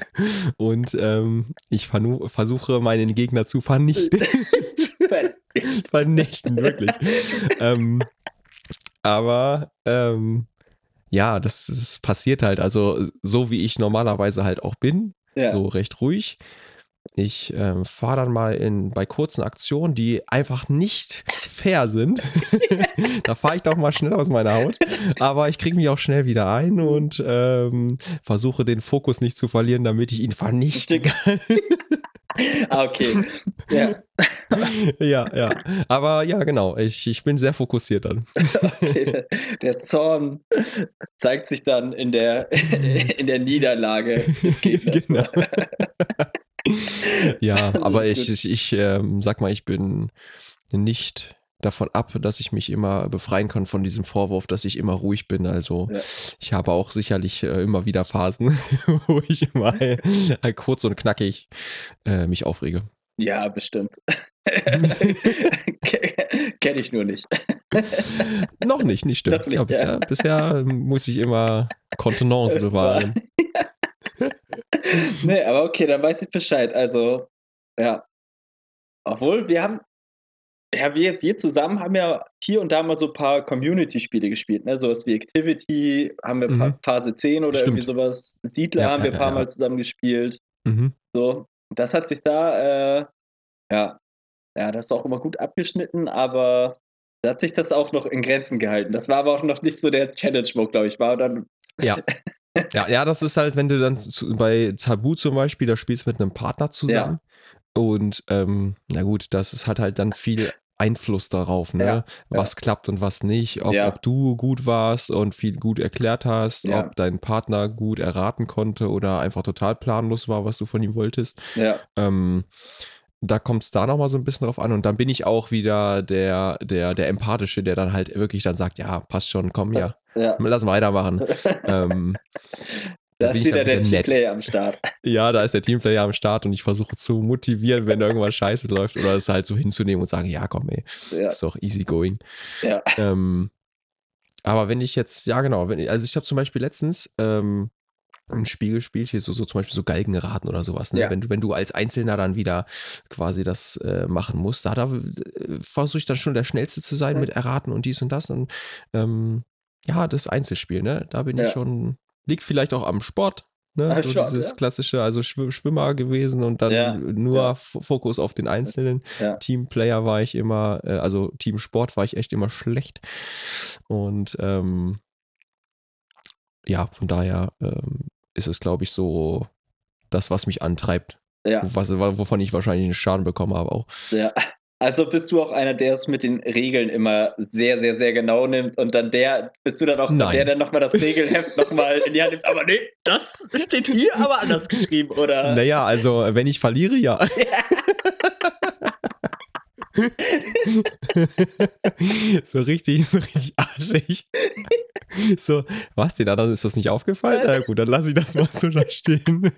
Und ähm, ich versuche meinen Gegner zu vernichten. vernichten, wirklich. ähm, aber ähm, ja, das, das passiert halt. Also, so wie ich normalerweise halt auch bin, ja. so recht ruhig. Ich ähm, fahre dann mal in, bei kurzen Aktionen, die einfach nicht fair sind. da fahre ich doch mal schnell aus meiner Haut. Aber ich kriege mich auch schnell wieder ein und ähm, versuche den Fokus nicht zu verlieren, damit ich ihn vernichten kann. ah, okay. Ja. ja, ja. Aber ja, genau. Ich, ich bin sehr fokussiert dann. Okay, der, der Zorn zeigt sich dann in der, in der Niederlage genau. Ja, aber ich, ich, ich ähm, sag mal, ich bin nicht davon ab, dass ich mich immer befreien kann von diesem Vorwurf, dass ich immer ruhig bin. Also Ja. ich habe auch sicherlich äh, immer wieder Phasen, wo ich mal äh, kurz und knackig äh, mich aufrege. Ja, bestimmt. Kenne ich nur nicht. Noch nicht, nicht stimmt. Nicht, ja, bisher, ja. bisher muss ich immer Kontenance bewahren. nee, aber okay, dann weiß ich Bescheid. Also, ja. Obwohl, wir haben, ja, wir, wir zusammen haben ja hier und da mal so ein paar Community-Spiele gespielt, ne? Sowas wie Activity, haben wir Mhm. Phase 10 oder Stimmt. irgendwie sowas. Siedler Ja, haben wir ein ja, paar ja. Mal zusammen gespielt. Mhm. So. das hat sich da, äh, ja, ja, das ist auch immer gut abgeschnitten, aber da hat sich das auch noch in Grenzen gehalten. Das war aber auch noch nicht so der Challenge-Mode, glaube ich. War dann. Ja. ja, ja, das ist halt, wenn du dann zu, bei Tabu zum Beispiel, da spielst mit einem Partner zusammen. Ja. Und ähm, na gut, das ist, hat halt dann viel Einfluss darauf, ne? Ja, was ja. klappt und was nicht, ob, ja. ob, du gut warst und viel gut erklärt hast, ob dein Partner gut erraten konnte oder einfach total planlos war, was du von ihm wolltest. Ähm, da kommt es da nochmal so ein bisschen drauf an und dann bin ich auch wieder der, der, der Empathische, der dann halt wirklich dann sagt, ja, passt schon, komm ja, ja. lass weitermachen. ähm, da ist wieder, wieder der Teamplayer am Start. Ja, da ist der Teamplayer am Start und ich versuche zu motivieren, wenn irgendwas scheiße läuft oder es halt so hinzunehmen und sagen, ja, komm, ey, ja. ist doch easy going. Ja. Ähm, aber wenn ich jetzt, ja genau, wenn ich, also ich habe zum Beispiel letztens ähm, ein Spiel gespielt, hier so, so zum Beispiel so Galgenraten oder sowas. Ne? Ja. Wenn, du, wenn du als Einzelner dann wieder quasi das äh, machen musst, da, da äh, versuche ich dann schon der Schnellste zu sein ja. mit Erraten und dies und das. Und ähm, ja, das Einzelspiel, ne? Da bin ja. ich schon, liegt vielleicht auch am Sport, Ne? Ach, so dieses ja? klassische, also Schwimmer gewesen und dann ja, nur ja. Fokus auf den Einzelnen. Teamplayer war ich immer, äh, also Teamsport war ich echt immer schlecht. Und ähm, ja, von daher ähm, ist es, glaube ich, so das, was mich antreibt. Ja. Was, wovon ich wahrscheinlich einen Schaden bekommen habe auch. Ja. Also bist du auch einer, der es mit den Regeln immer sehr, sehr, sehr genau nimmt und dann der, bist du dann auch Nein. der, der nochmal das Regelheft nochmal in die Hand nimmt. Aber nee, das steht hier aber anders geschrieben, oder? Naja, also wenn ich verliere, ja. so richtig, so richtig arschig. So, was denn? Dann ist das nicht aufgefallen? Na gut, dann lasse ich das mal so da stehen.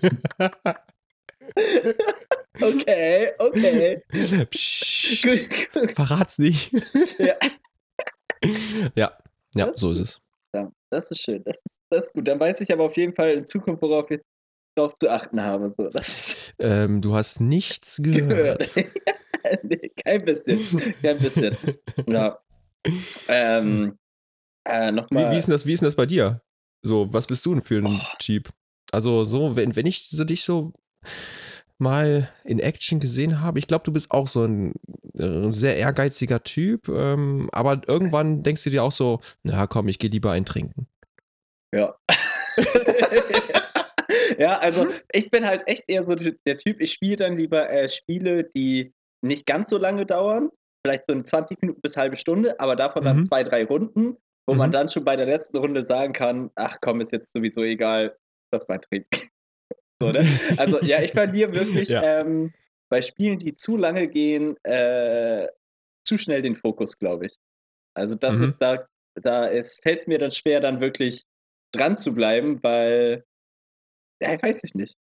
Okay, okay. Psst, verrat's nicht. Ja. ja, ja, so ist es. Ja, das ist schön. Das ist, das ist gut. Dann weiß ich aber auf jeden Fall in Zukunft, worauf ich darauf zu achten habe. So, ähm, du hast nichts gehört. nee, kein bisschen. Kein bisschen. Ja. Ähm, äh. Wie, wie, ist das, wie ist denn das bei dir? So, was bist du denn für ein oh. Typ? Also, so, wenn, wenn ich so dich so mal in Action gesehen habe, ich glaube, du bist auch so ein, äh, sehr ehrgeiziger Typ, ähm, aber irgendwann denkst du dir auch so, na komm, ich gehe lieber ein trinken. Ja. ja, also ich bin halt echt eher so der Typ, ich spiele dann lieber äh, Spiele, die nicht ganz so lange dauern, vielleicht so in 20 Minuten bis halbe Stunde, aber davon mhm. dann zwei, drei Runden, wo mhm. man dann schon bei der letzten Runde sagen kann, ach komm, ist jetzt sowieso egal, das trinken. so, ne? Also ja, ich verliere wirklich ja. ähm, bei Spielen, die zu lange gehen, äh, zu schnell den Fokus, glaube ich. Also das mhm. ist da, da fällt es mir dann schwer, dann wirklich dran zu bleiben, weil, ja, ich weiß ich nicht.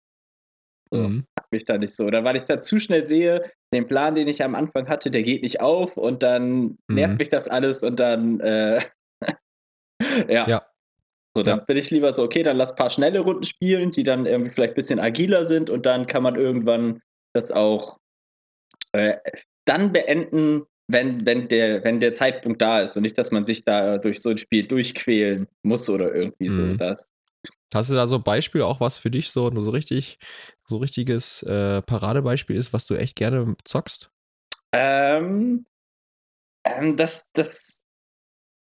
So, mhm. mich da nicht so. Oder weil ich da zu schnell sehe, den Plan, den ich am Anfang hatte, der geht nicht auf und dann nervt mhm. mich das alles und dann, äh, ja. ja. So, dann ja. bin ich lieber so, okay, dann lass ein paar schnelle Runden spielen, die dann irgendwie vielleicht ein bisschen agiler sind und dann kann man irgendwann das auch äh, dann beenden, wenn, wenn, der, wenn der Zeitpunkt da ist und nicht, dass man sich da durch so ein Spiel durchquälen muss oder irgendwie mhm. so. Das, Hast du da so ein Beispiel auch, was für dich so, so richtig, so richtiges äh, Paradebeispiel ist, was du echt gerne zockst? Ähm, ähm, das, das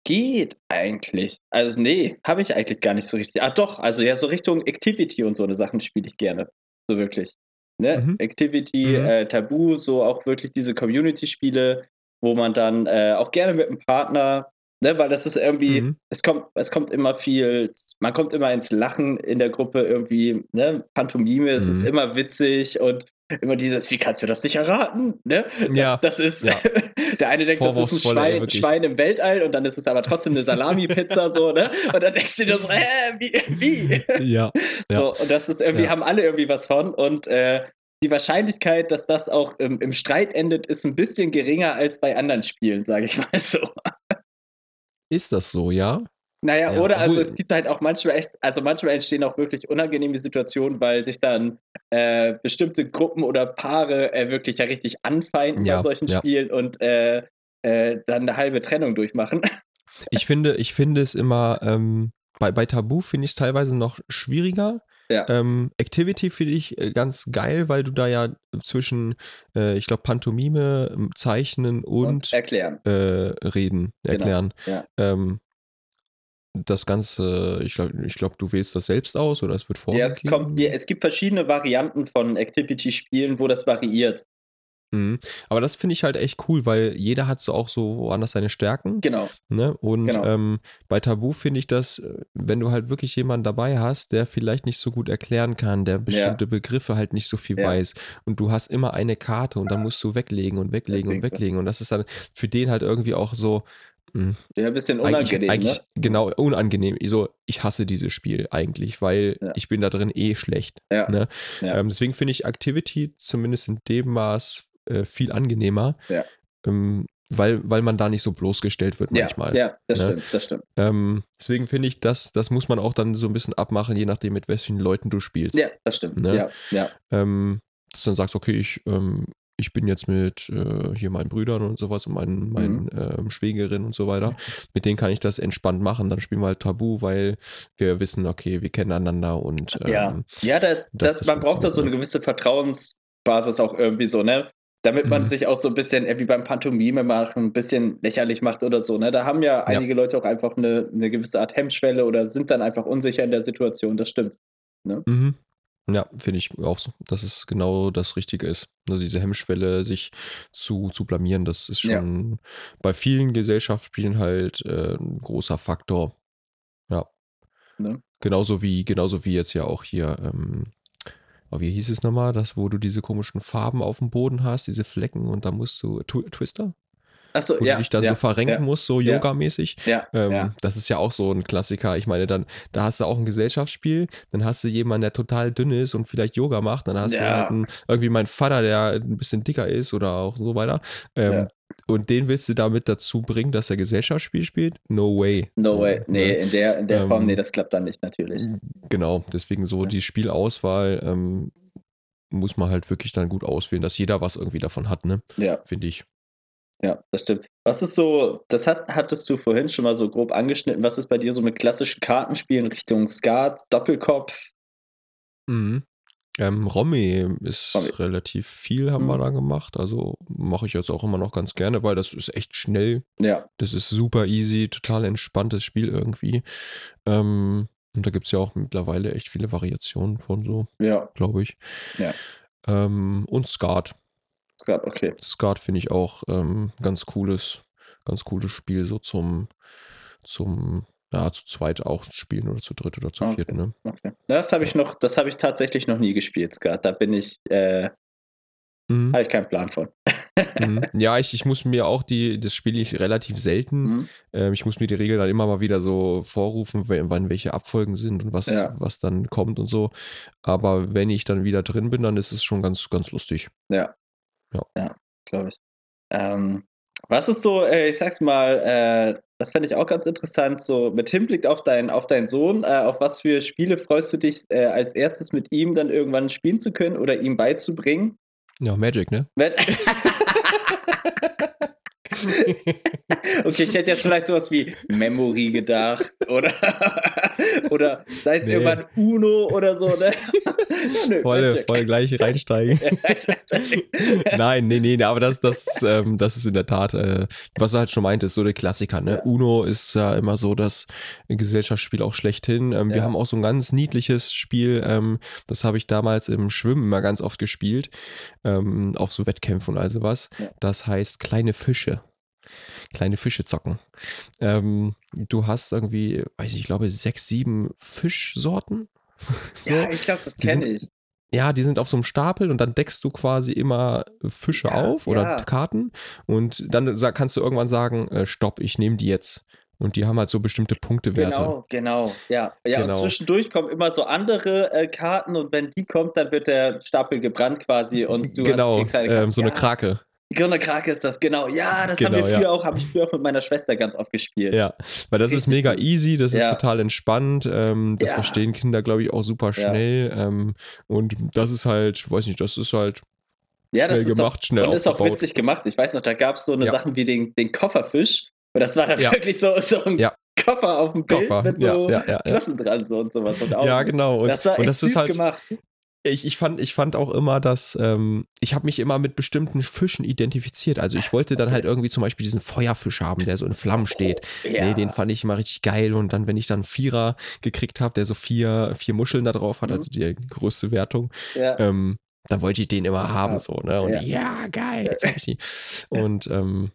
geht eigentlich. Also, nee, habe ich eigentlich gar nicht so richtig. Ah, doch, also ja, so Richtung Activity und so eine Sachen spiele ich gerne. So wirklich. Ne? Mhm. Activity, mhm. Äh, Tabu, so auch wirklich diese Community-Spiele, wo man dann äh, auch gerne mit einem Partner Ne, weil das ist irgendwie, mhm. es kommt, es kommt immer viel, man kommt immer ins Lachen in der Gruppe irgendwie, ne, Pantomime, es ist mhm. immer witzig und immer dieses, wie kannst du das nicht erraten? Ne? Das, ja. das ist, ja. der eine denkt, das ist ein Schwein, Schwein, im Weltall und dann ist es aber trotzdem eine Salami-Pizza so, ne? Und dann denkst du dir so, hä, wie? wie? Ja. ja. So, und das ist irgendwie, haben alle irgendwie was von und äh, die Wahrscheinlichkeit, dass das auch im, im Streit endet, ist ein bisschen geringer als bei anderen Spielen, sage ich mal so. Ist das so, ja? Naja, ja, oder also es gibt halt auch manchmal echt, also manchmal entstehen auch wirklich unangenehme Situationen, weil sich dann äh, bestimmte Gruppen oder Paare äh, wirklich ja richtig anfeinden ja, bei solchen ja. Spielen und äh, äh, dann eine halbe Trennung durchmachen. Ich finde, ich finde es immer, ähm, bei, bei Tabu finde ich es teilweise noch schwieriger, Ja. Ähm, Activity finde ich äh, ganz geil, weil du da ja zwischen, äh, ich glaube, Pantomime, ähm, Zeichnen und, Und erklären. äh, Reden erklären. ja. Ähm, das Ganze, ich glaube, ich glaub, du wählst das selbst aus oder es wird Ja, vorgegeben? es, kommt, ja, es gibt verschiedene Varianten von Activity-Spielen, wo das variiert. Mhm. Aber das finde ich halt echt cool, weil jeder hat so auch so woanders seine Stärken. Genau. Ne? Und Genau. ähm, bei Tabu finde ich das, wenn du halt wirklich jemanden dabei hast, der vielleicht nicht so gut erklären kann, der bestimmte Begriffe halt nicht so viel Ja. weiß und du hast immer eine Karte und dann musst du weglegen und weglegen und Weglegen. weglegen und das ist dann für den halt irgendwie auch so mh, Ja, ein bisschen eigentlich, unangenehm, eigentlich ne? genau unangenehm. So, ich hasse dieses Spiel eigentlich, weil Ja. ich bin da drin eh schlecht. Ja. Ne? Ja. Ähm, deswegen finde ich Activity zumindest in dem Maß äh, viel angenehmer, Ja. ähm, weil, weil man da nicht so bloßgestellt wird Ja, manchmal. ja, das ne? stimmt, das stimmt. Ähm, deswegen finde ich, das, das muss man auch dann so ein bisschen abmachen, je nachdem, mit welchen Leuten du spielst. Ja, das stimmt. Ne? Ja, ja. Ähm, dass du dann sagst, okay, ich, ähm, ich bin jetzt mit äh, hier meinen Brüdern und sowas und meinen, meinen ähm, Schwägerin und so weiter. Mit denen kann ich das entspannt machen. Dann spielen wir halt Tabu, weil wir wissen, okay, wir kennen einander und ähm, ja, ja da, das- das, man braucht da so eine gewisse Vertrauensbasis auch irgendwie so, ne? Damit man Mhm. sich auch so ein bisschen, wie beim Pantomime machen, ein bisschen lächerlich macht oder so, ne? Da haben ja einige Leute auch einfach eine, eine gewisse Art Hemmschwelle oder sind dann einfach unsicher in der Situation, das stimmt. Mhm. Ja, finde ich auch so, dass es genau das Richtige ist. Also diese Hemmschwelle, sich zu, zu blamieren, das ist Ja. schon bei vielen Gesellschaftsspielen halt äh, ein großer Faktor. Ja. Ne? Genauso wie, genauso wie jetzt ja auch hier, ähm, oh, wie hieß es nochmal, das, wo du diese komischen Farben auf dem Boden hast, diese Flecken und da musst du, Tw Twister? Achso, Wo ja. du dich da ja, so verrenken ja, musst, so yogamäßig. Ja, Ähm. Das ist ja auch so ein Klassiker. Ich meine, dann, da hast du auch ein Gesellschaftsspiel, dann hast du jemanden, der total dünn ist und vielleicht Yoga macht, dann hast du halt einen, irgendwie meinen Vater, der ein bisschen dicker ist oder auch so weiter. Ähm. Und den willst du damit dazu bringen, dass er Gesellschaftsspiel spielt? No way. No so, way. Nee, ne? in der, in der Form, Ähm, nee, das klappt dann nicht, natürlich. Genau, deswegen so die Spielauswahl ähm, muss man halt wirklich dann gut auswählen, dass jeder was irgendwie davon hat, ne? Ja, Finde ich. Ja, das stimmt. Was ist so, das hat, hattest du vorhin schon mal so grob angeschnitten, was ist bei dir so mit klassischen Kartenspielen Richtung Skat, Doppelkopf? Mhm. Ähm, Romme ist Romy. relativ viel, haben wir Mhm. da gemacht. Also mache ich jetzt auch immer noch ganz gerne, weil das ist echt schnell. Ja, Das ist super easy, total entspanntes Spiel irgendwie. Ähm, und da gibt es ja auch mittlerweile echt viele Variationen von so, ja, glaube ich. Ja. Ähm, und Skat. Skat, okay. Skat finde ich auch ähm, ganz cooles, ganz cooles Spiel, so zum, zum, ja, zu zweit auch spielen oder zu dritt oder zu Okay. viert, ne? okay. Das habe ich noch, das habe ich tatsächlich noch nie gespielt, Skat. Da bin ich, äh, Mhm. habe ich keinen Plan von. Mhm. Ja, ich, ich muss mir auch die, das spiele ich relativ selten. Mhm. Ähm, ich muss mir die Regeln dann immer mal wieder so vorrufen, wenn, wann welche Abfolgen sind und was, Ja. was dann kommt und so. Aber wenn ich dann wieder drin bin, dann ist es schon ganz, ganz lustig. Ja. Ja. Ja, glaube ich. Ähm, was ist so, äh, ich sag's mal, äh, das fände ich auch ganz interessant, so mit Hinblick auf, dein, auf deinen Sohn, äh, auf was für Spiele freust du dich als erstes mit ihm dann irgendwann spielen zu können oder ihm beizubringen? Ja, Magic, ne? Wenn- okay, ich hätte jetzt vielleicht sowas wie Memory gedacht oder, oder sei es Nee. irgendwann Uno oder so, ne? Nö, Voll, gleich reinsteigen. Nein, nee, nee, aber das, das, ähm, das ist in der Tat, äh, was du halt schon meintest, so der Klassiker, ne? Uno ist ja immer so das Gesellschaftsspiel auch schlechthin. Ähm, Wir Ja. haben auch so ein ganz niedliches Spiel, ähm, das habe ich damals im Schwimmen immer ganz oft gespielt, ähm, auf so Wettkämpfen und all sowas. Ja. Das heißt kleine Fische. Kleine Fische zocken. Ähm, du hast irgendwie, weiß ich, ich glaube, sechs, sieben Fischsorten. so. Ja, ich glaube, das kenne ich. Ja, die sind auf so einem Stapel und dann deckst du quasi immer Fische Ja, auf oder ja. Karten und dann kannst du irgendwann sagen, äh, stopp, ich nehme die jetzt. Und die haben halt so bestimmte Punktewerte. Genau, genau, ja. Ja, Genau. und zwischendurch kommen immer so andere äh, Karten und wenn die kommt, dann wird der Stapel gebrannt quasi und du genau, hast, eine ähm, so eine ja, Krake. So eine Krake ist das, genau. Ja, das haben Genau, wir früher ja. auch, habe ich früher auch mit meiner Schwester ganz oft gespielt. Ja, weil das ist mega easy, das ist Ja. total entspannt, ähm, das Ja. verstehen Kinder, glaube ich, auch super schnell. Ähm, und das ist halt, weiß nicht, das ist halt Ja, das schnell ist gemacht, auch, schnell und ist auch witzig gemacht. Ich weiß noch, da gab es so eine. Sachen wie den, den Kofferfisch. Und das war dann Ja. wirklich so, so ein Ja. Koffer auf dem Bild Koffer, mit so ja, ja, ja. Flossen dran so und sowas. Und Augen. Ja, genau. Und, das war echt und das süß ist halt, gemacht. Ich, ich, fand, ich fand auch immer, dass ähm, ich habe mich immer mit bestimmten Fischen identifiziert. Also ich wollte dann halt irgendwie zum Beispiel diesen Feuerfisch haben, der so in Flammen steht. Ja. Nee, den fand ich immer richtig geil. Und dann, wenn ich dann einen Vierer gekriegt habe, der so vier, vier Muscheln da drauf hat, Mhm. also die größte Wertung, ja. ähm, dann wollte ich den immer haben, Ja. so, ne? Und Ja. ja, geil, jetzt hab ich die. Und, ähm,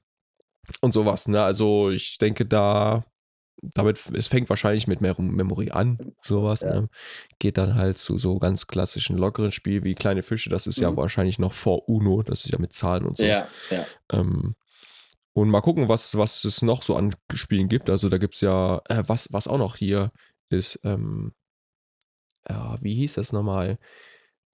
und sowas, ne? Also ich denke, da, damit, es fängt wahrscheinlich mit Mem Memory an, sowas, Ja. ne? Geht dann halt zu so ganz klassischen, lockeren Spielen wie kleine Fische, das ist ja Mhm. wahrscheinlich noch vor Uno, das ist ja mit Zahlen und so. ja, ja. Ähm, und mal gucken, was, was es noch so an Spielen gibt. Also da gibt es ja, äh, was, was auch noch hier ist, ähm, ja, wie hieß das nochmal?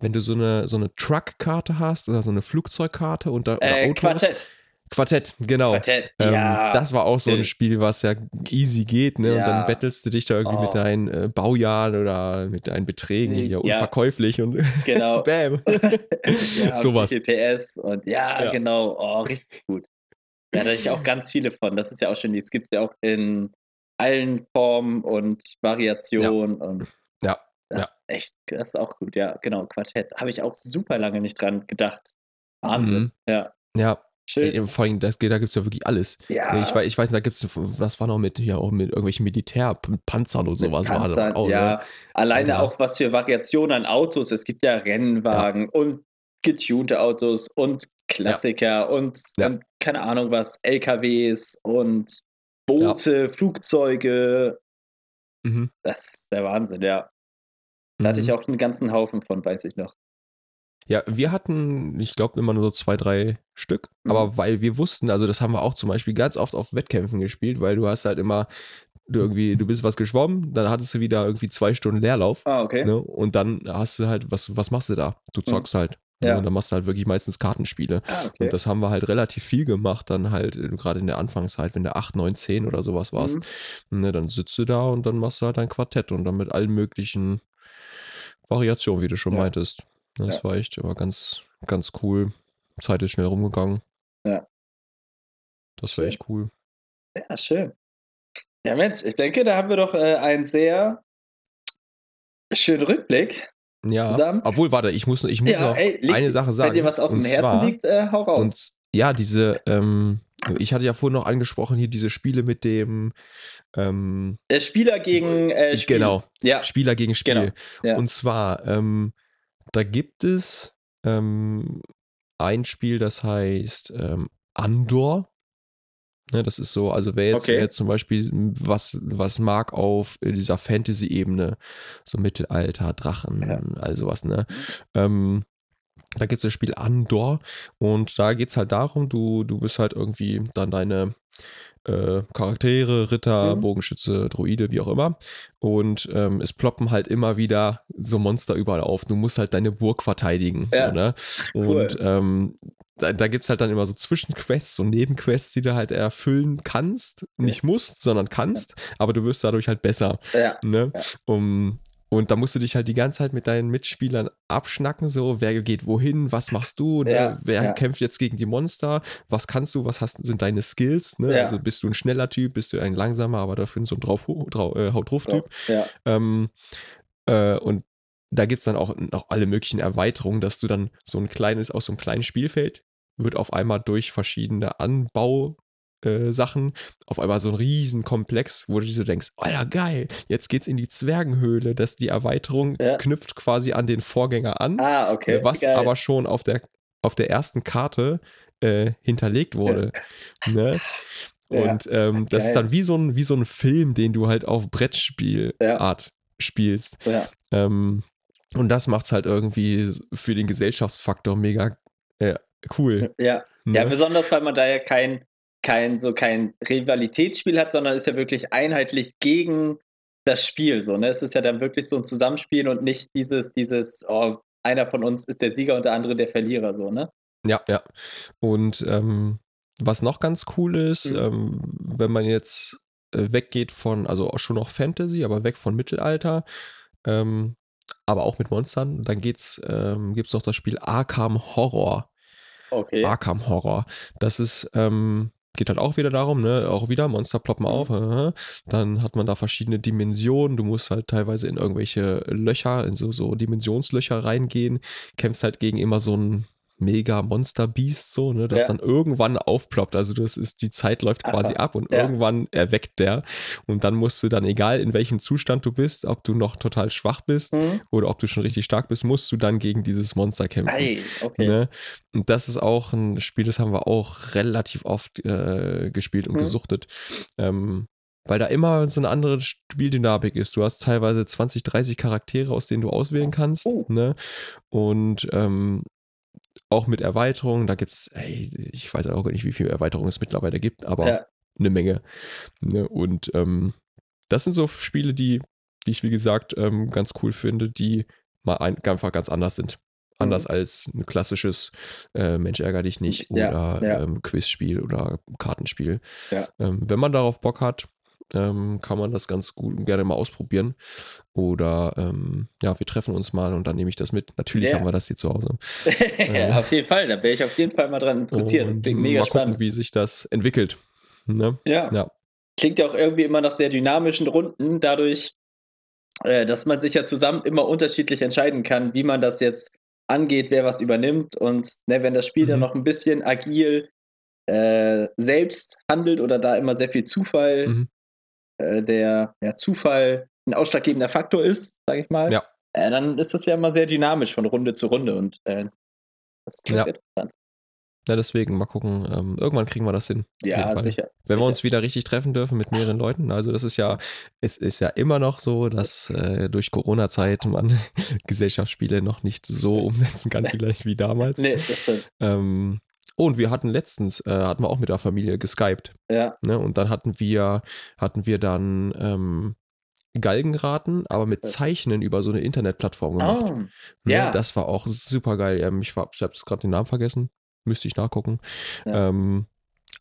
Wenn du so eine, so eine Truck-Karte hast oder so eine Flugzeugkarte und da, oder Äh, Autos. Quartett. Quartett, genau. Quartett. Ähm, ja. Das war auch so ein Äh. Spiel, was ja easy geht, ne? Und Ja. dann bettelst du dich da irgendwie Oh. mit deinen äh, Baujahren oder mit deinen Beträgen hier Ja. unverkäuflich und Genau. bam. ja, Sowas. PS und ja, Ja. genau. Oh, richtig gut. Ja, da hatte ich auch ganz viele von. Das ist ja auch schon, das gibt es ja auch in allen Formen und Variationen. Und Ja, Das ja. ist echt, das ist auch gut, ja, genau. Quartett. Habe ich auch super lange nicht dran gedacht. Wahnsinn. Mhm. Ja. Ja, Schön. Vor allem, das, da gibt es ja wirklich alles. ja. Ich, weiß, ich weiß, da gibt es, was war noch mit, ja, auch mit irgendwelchen Militärpanzern und sowas. war Panzer, da auch, ja, ne? alleine Ja. auch was für Variationen an Autos. Es gibt ja Rennwagen und getunte Autos und Klassiker und Ja. dann, keine Ahnung was, LKWs und Boote, Flugzeuge. Mhm. Das ist der Wahnsinn, ja. Da hatte Mhm. ich auch einen ganzen Haufen von, weiß ich noch. Ja, wir hatten, ich glaube, immer nur so zwei, drei Stück. Mhm. Aber weil wir wussten, also das haben wir auch zum Beispiel ganz oft auf Wettkämpfen gespielt, weil du hast halt immer, du irgendwie, du bist was geschwommen, dann hattest du wieder irgendwie zwei Stunden Leerlauf. Ah, okay. Ne? Und dann hast du halt, was, was machst du da? Du zockst halt. Ne? Mhm. Ja. Und dann machst du halt wirklich meistens Kartenspiele. Ah, okay. Und das haben wir halt relativ viel gemacht, dann halt äh, gerade in der Anfangszeit, wenn du 8, 9, 10 oder sowas warst. Mhm. Ne, dann sitzt du da und dann machst du halt ein Quartett und dann mit allen möglichen Variationen, wie du schon Ja. meintest. Das Ja. war echt immer ganz, ganz cool. Zeit ist schnell rumgegangen. Ja. Das war Schön. echt cool. Ja, schön. Ja, Mensch, ich denke, da haben wir doch äh, einen sehr schönen Rückblick Ja, zusammen. obwohl, warte, ich muss, ich muss Ja, noch ey, eine Sache sagen. Wenn dir was auf dem Herzen zwar- liegt, äh, hau raus. Und ja, diese, ähm, ich hatte ja vorhin noch angesprochen, hier diese Spiele mit dem ähm, Spieler gegen äh, Spiel. Genau, Ja. Spieler gegen Spiel. Genau, ja. Und zwar, ähm, da gibt es ähm, ein Spiel, das heißt ähm, Andor. Ne, das ist so, also wer jetzt, Okay. wer jetzt zum Beispiel was, was mag auf dieser Fantasy-Ebene, so Mittelalter, Drachen, Ja. all sowas, ne? Ähm, da gibt es das Spiel Andor und da geht es halt darum, du, du bist halt irgendwie dann deine äh, Charaktere, Ritter, Mhm. Bogenschütze, Droide, wie auch immer. Und ähm, es ploppen halt immer wieder so Monster überall auf. Du musst halt deine Burg verteidigen. Ja. So, ne? Cool. Und ähm, da, da gibt es halt dann immer so Zwischenquests und Nebenquests, die du halt erfüllen kannst. Nicht musst, sondern kannst, aber du wirst dadurch halt besser. Ja. Ne? Ja. Um, und da musst du dich halt die ganze Zeit mit deinen Mitspielern abschnacken, so, wer geht wohin, was machst du, ne? Ja, wer ja. kämpft jetzt gegen die Monster, was kannst du, was hast, sind deine Skills, ne? Ja. Also bist du ein schneller Typ, bist du ein langsamer, aber dafür so ein drauf, drauf, äh, Haut drauf Typ. Ähm, äh, und da gibt es dann auch noch alle möglichen Erweiterungen, dass du dann so ein kleines, aus so einem kleinen Spielfeld wird auf einmal durch verschiedene Anbau äh, Sachen auf einmal so ein Riesenkomplex, wo du dir so denkst, Alter, geil, jetzt geht's in die Zwergenhöhle, dass die Erweiterung Ja. knüpft quasi an den Vorgänger an, Ah, okay. was Geil. aber schon auf der, auf der ersten Karte äh, hinterlegt wurde. Ne? Ja. Und ähm, das ist dann wie so, ein, wie so ein Film, den du halt auf Brettspielart spielst. Ja. Ähm, und das macht's halt irgendwie für den Gesellschaftsfaktor mega äh, cool. Ja. Ne? ja, besonders, weil man da ja kein, kein, so kein Rivalitätsspiel hat, sondern ist ja wirklich einheitlich gegen das Spiel. So, ne? Es ist ja dann wirklich so ein Zusammenspiel und nicht dieses, dieses, oh, einer von uns ist der Sieger und der andere der Verlierer, so, ne? Ja, ja. Und ähm, was noch ganz cool ist, Mhm. ähm, wenn man jetzt äh, weggeht von, also schon noch Fantasy, aber weg von Mittelalter, ähm, aber auch mit Monstern, dann geht's, ähm, gibt's noch das Spiel Arkham Horror. Okay. Arkham Horror. Das ist, ähm, geht halt auch wieder darum, ne, auch wieder Monster ploppen auf, äh, dann hat man da verschiedene Dimensionen, du musst halt teilweise in irgendwelche Löcher, in so, so Dimensionslöcher reingehen, kämpfst halt gegen immer so ein mega Monster Beast so, ne, das Ja. dann irgendwann aufploppt. Also das ist, die Zeit läuft quasi was. ab und Ja. irgendwann erweckt der. Und dann musst du dann, egal in welchem Zustand du bist, ob du noch total schwach bist Mhm. oder ob du schon richtig stark bist, musst du dann gegen dieses Monster kämpfen. Ei, okay. Ne? Und das ist auch ein Spiel, das haben wir auch relativ oft äh, gespielt und Mhm. gesuchtet. Ähm, weil da immer so eine andere Spieldynamik ist. Du hast teilweise 20, 30 Charaktere, aus denen du auswählen kannst. Oh. Ne? Und ähm, auch mit Erweiterungen, da gibt's, ey, ich weiß auch gar nicht, wie viele Erweiterungen es mittlerweile gibt, aber Ja. eine Menge. Ne? Und ähm, das sind so Spiele, die, die ich, wie gesagt, ähm, ganz cool finde, die mal ein, einfach ganz anders sind. Anders als ein klassisches äh, Mensch ärger dich nicht Mhm. Ja, oder ja. Ähm, Quizspiel oder Kartenspiel. Ja. Ähm, wenn man darauf Bock hat, ähm, kann man das ganz gut und gerne mal ausprobieren. Oder ähm, ja, wir treffen uns mal und dann nehme ich das mit. Natürlich Ja. haben wir das hier zu Hause. auf jeden Fall, da wäre ich auf jeden Fall mal dran interessiert. Das klingt mega mal spannend. gucken, wie sich das entwickelt. Ne? Ja. Ja. Klingt ja auch irgendwie immer nach sehr dynamischen Runden, dadurch, äh, dass man sich ja zusammen immer unterschiedlich entscheiden kann, wie man das jetzt angeht, wer was übernimmt. Und ne, wenn das Spiel dann Mhm. noch ein bisschen agil äh, selbst handelt oder da immer sehr viel Zufall, Mhm. Äh, der ja, Zufall ein ausschlaggebender Faktor ist, sage ich mal, Ja. äh, dann ist das ja immer sehr dynamisch von Runde zu Runde und äh, das klingt Ja. interessant. Ja, deswegen mal gucken. Ähm, irgendwann kriegen wir das hin. Auf jeden Ja, Fall. sicher. Wenn wir sicher. uns wieder richtig treffen dürfen mit mehreren Leuten. Also das ist ja, es ist ja immer noch so, dass äh, durch Corona-Zeit man Gesellschaftsspiele noch nicht so umsetzen kann, vielleicht wie damals. Nee, das stimmt. Ähm, und wir hatten letztens, äh, hatten wir auch mit der Familie geskypt. Ja. Ne? Und dann hatten wir, hatten wir dann ähm, Galgenraten, aber mit Zeichnen über so eine Internetplattform gemacht. Oh, Ne? ja. Das war auch super geil. Ähm, ich war- ich habe gerade den Namen vergessen. Müsste ich nachgucken. Ja. Ähm,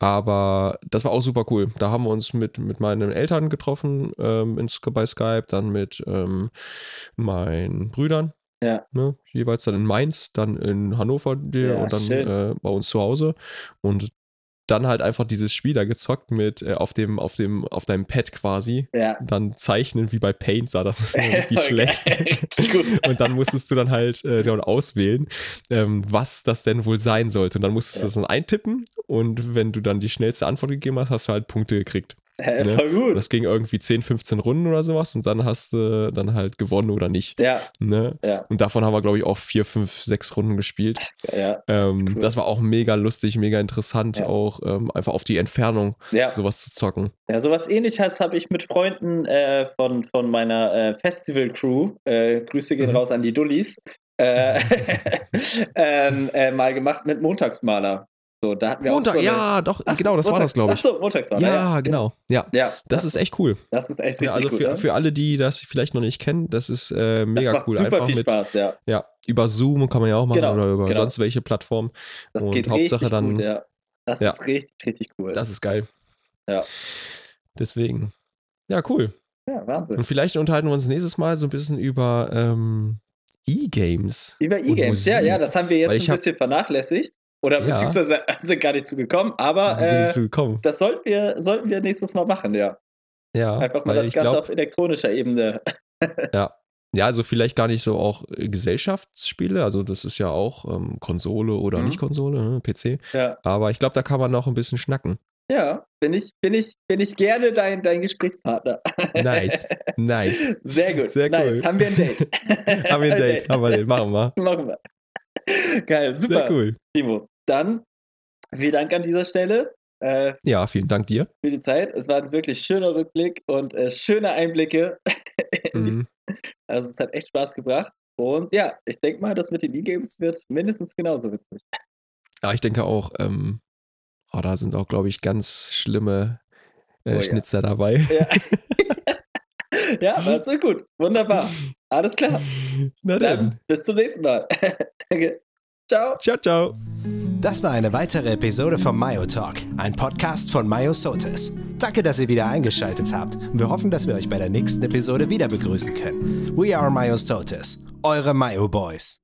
aber das war auch super cool. Da haben wir uns mit, mit meinen Eltern getroffen ähm, in, Sk- bei Skype, dann mit ähm, meinen Brüdern. Ja. Ne, jeweils dann in Mainz, dann in Hannover Ja, und dann äh, bei uns zu Hause. Und dann halt einfach dieses Spiel da gezockt mit äh, auf dem, auf dem, auf deinem Pad quasi. ja. Dann zeichnen wie bei Paint sah das richtig schlecht. Und dann musstest du dann halt äh, dann auswählen, ähm, was das denn wohl sein sollte. Und dann musstest du Ja. das dann eintippen und wenn du dann die schnellste Antwort gegeben hast, hast du halt Punkte gekriegt. Ne? Voll gut. das ging irgendwie 10, 15 Runden oder sowas und dann hast du dann halt gewonnen oder nicht. Ja, Ne? ja, Und davon haben wir, glaube ich, auch vier, fünf, sechs Runden gespielt. ja. Ähm, cool. Das war auch mega lustig, mega interessant, Ja. auch ähm, einfach auf die Entfernung ja. sowas zu zocken. ja, sowas ähnliches habe ich mit Freunden äh, von, von meiner äh, Festival-Crew, äh, Grüße gehen Mhm. raus an die Dullis, äh, ähm, äh, mal gemacht mit Montagsmaler. So, da hatten wir Montag, auch so eine, ja, doch, Ach genau, das war Montags- das, glaube ich. Ach so, Montagsmaler. Ja, genau. Ja, Ja, das ist echt cool. das ist echt Ja, richtig also gut. für, ne? für alle, die das vielleicht noch nicht kennen, das ist äh, das mega macht cool. super Einfach viel mit, Spaß, ja. ja, über Zoom kann man ja auch machen Genau, oder über genau. sonst welche Plattformen. Das Und geht Hauptsache richtig dann- gut, ja. Das Ja. ist richtig, richtig cool. Das ist geil. Ja. Deswegen. Ja, cool. ja, Wahnsinn. Und vielleicht unterhalten wir uns nächstes Mal so ein bisschen über ähm, E-Games. Über E-Games, ja, ja, das haben wir jetzt ein bisschen vernachlässigt. Oder Ja. beziehungsweise sind gar nicht zugekommen, aber äh, so gekommen. das sollten wir, sollten wir nächstes Mal machen, ja. Ja, Einfach mal das Ganze glaub, auf elektronischer Ebene. Ja. Ja, also vielleicht gar nicht so auch äh, Gesellschaftsspiele, also das ist ja auch ähm, Konsole oder Mhm. nicht Konsole, ne, PC. Ja, Aber ich glaube, da kann man noch ein bisschen schnacken. ja bin, ich, bin, ich, bin ich gerne dein, dein Gesprächspartner. Nice, nice. Sehr gut. Sehr nice. cool. Haben wir ein Date. Haben wir ein Date, haben wir den, machen wir. Machen wir. Geil, super. Sehr cool. Timo, dann vielen Dank an dieser Stelle äh, Ja, vielen Dank dir. für die Zeit. Es war ein wirklich schöner Rückblick und äh, schöne Einblicke. Mhm. Also es hat echt Spaß gebracht. Und ja, ich denke mal, das mit den E-Games wird mindestens genauso witzig. Ja, ich denke auch, ähm, oh, da sind auch, glaube ich, ganz schlimme äh, Oh ja. Schnitzer dabei. Ja, ja war so gut. Wunderbar. Alles klar. Na dann. Dann bis zum nächsten Mal. Danke. Ciao. Ciao, ciao. Das war eine weitere Episode vom Mayo Talk, ein Podcast von Mayo Sotis. Danke, dass ihr wieder eingeschaltet habt und wir hoffen, dass wir euch bei der nächsten Episode wieder begrüßen können. We are Mayo Sotis, eure Mayo Boys.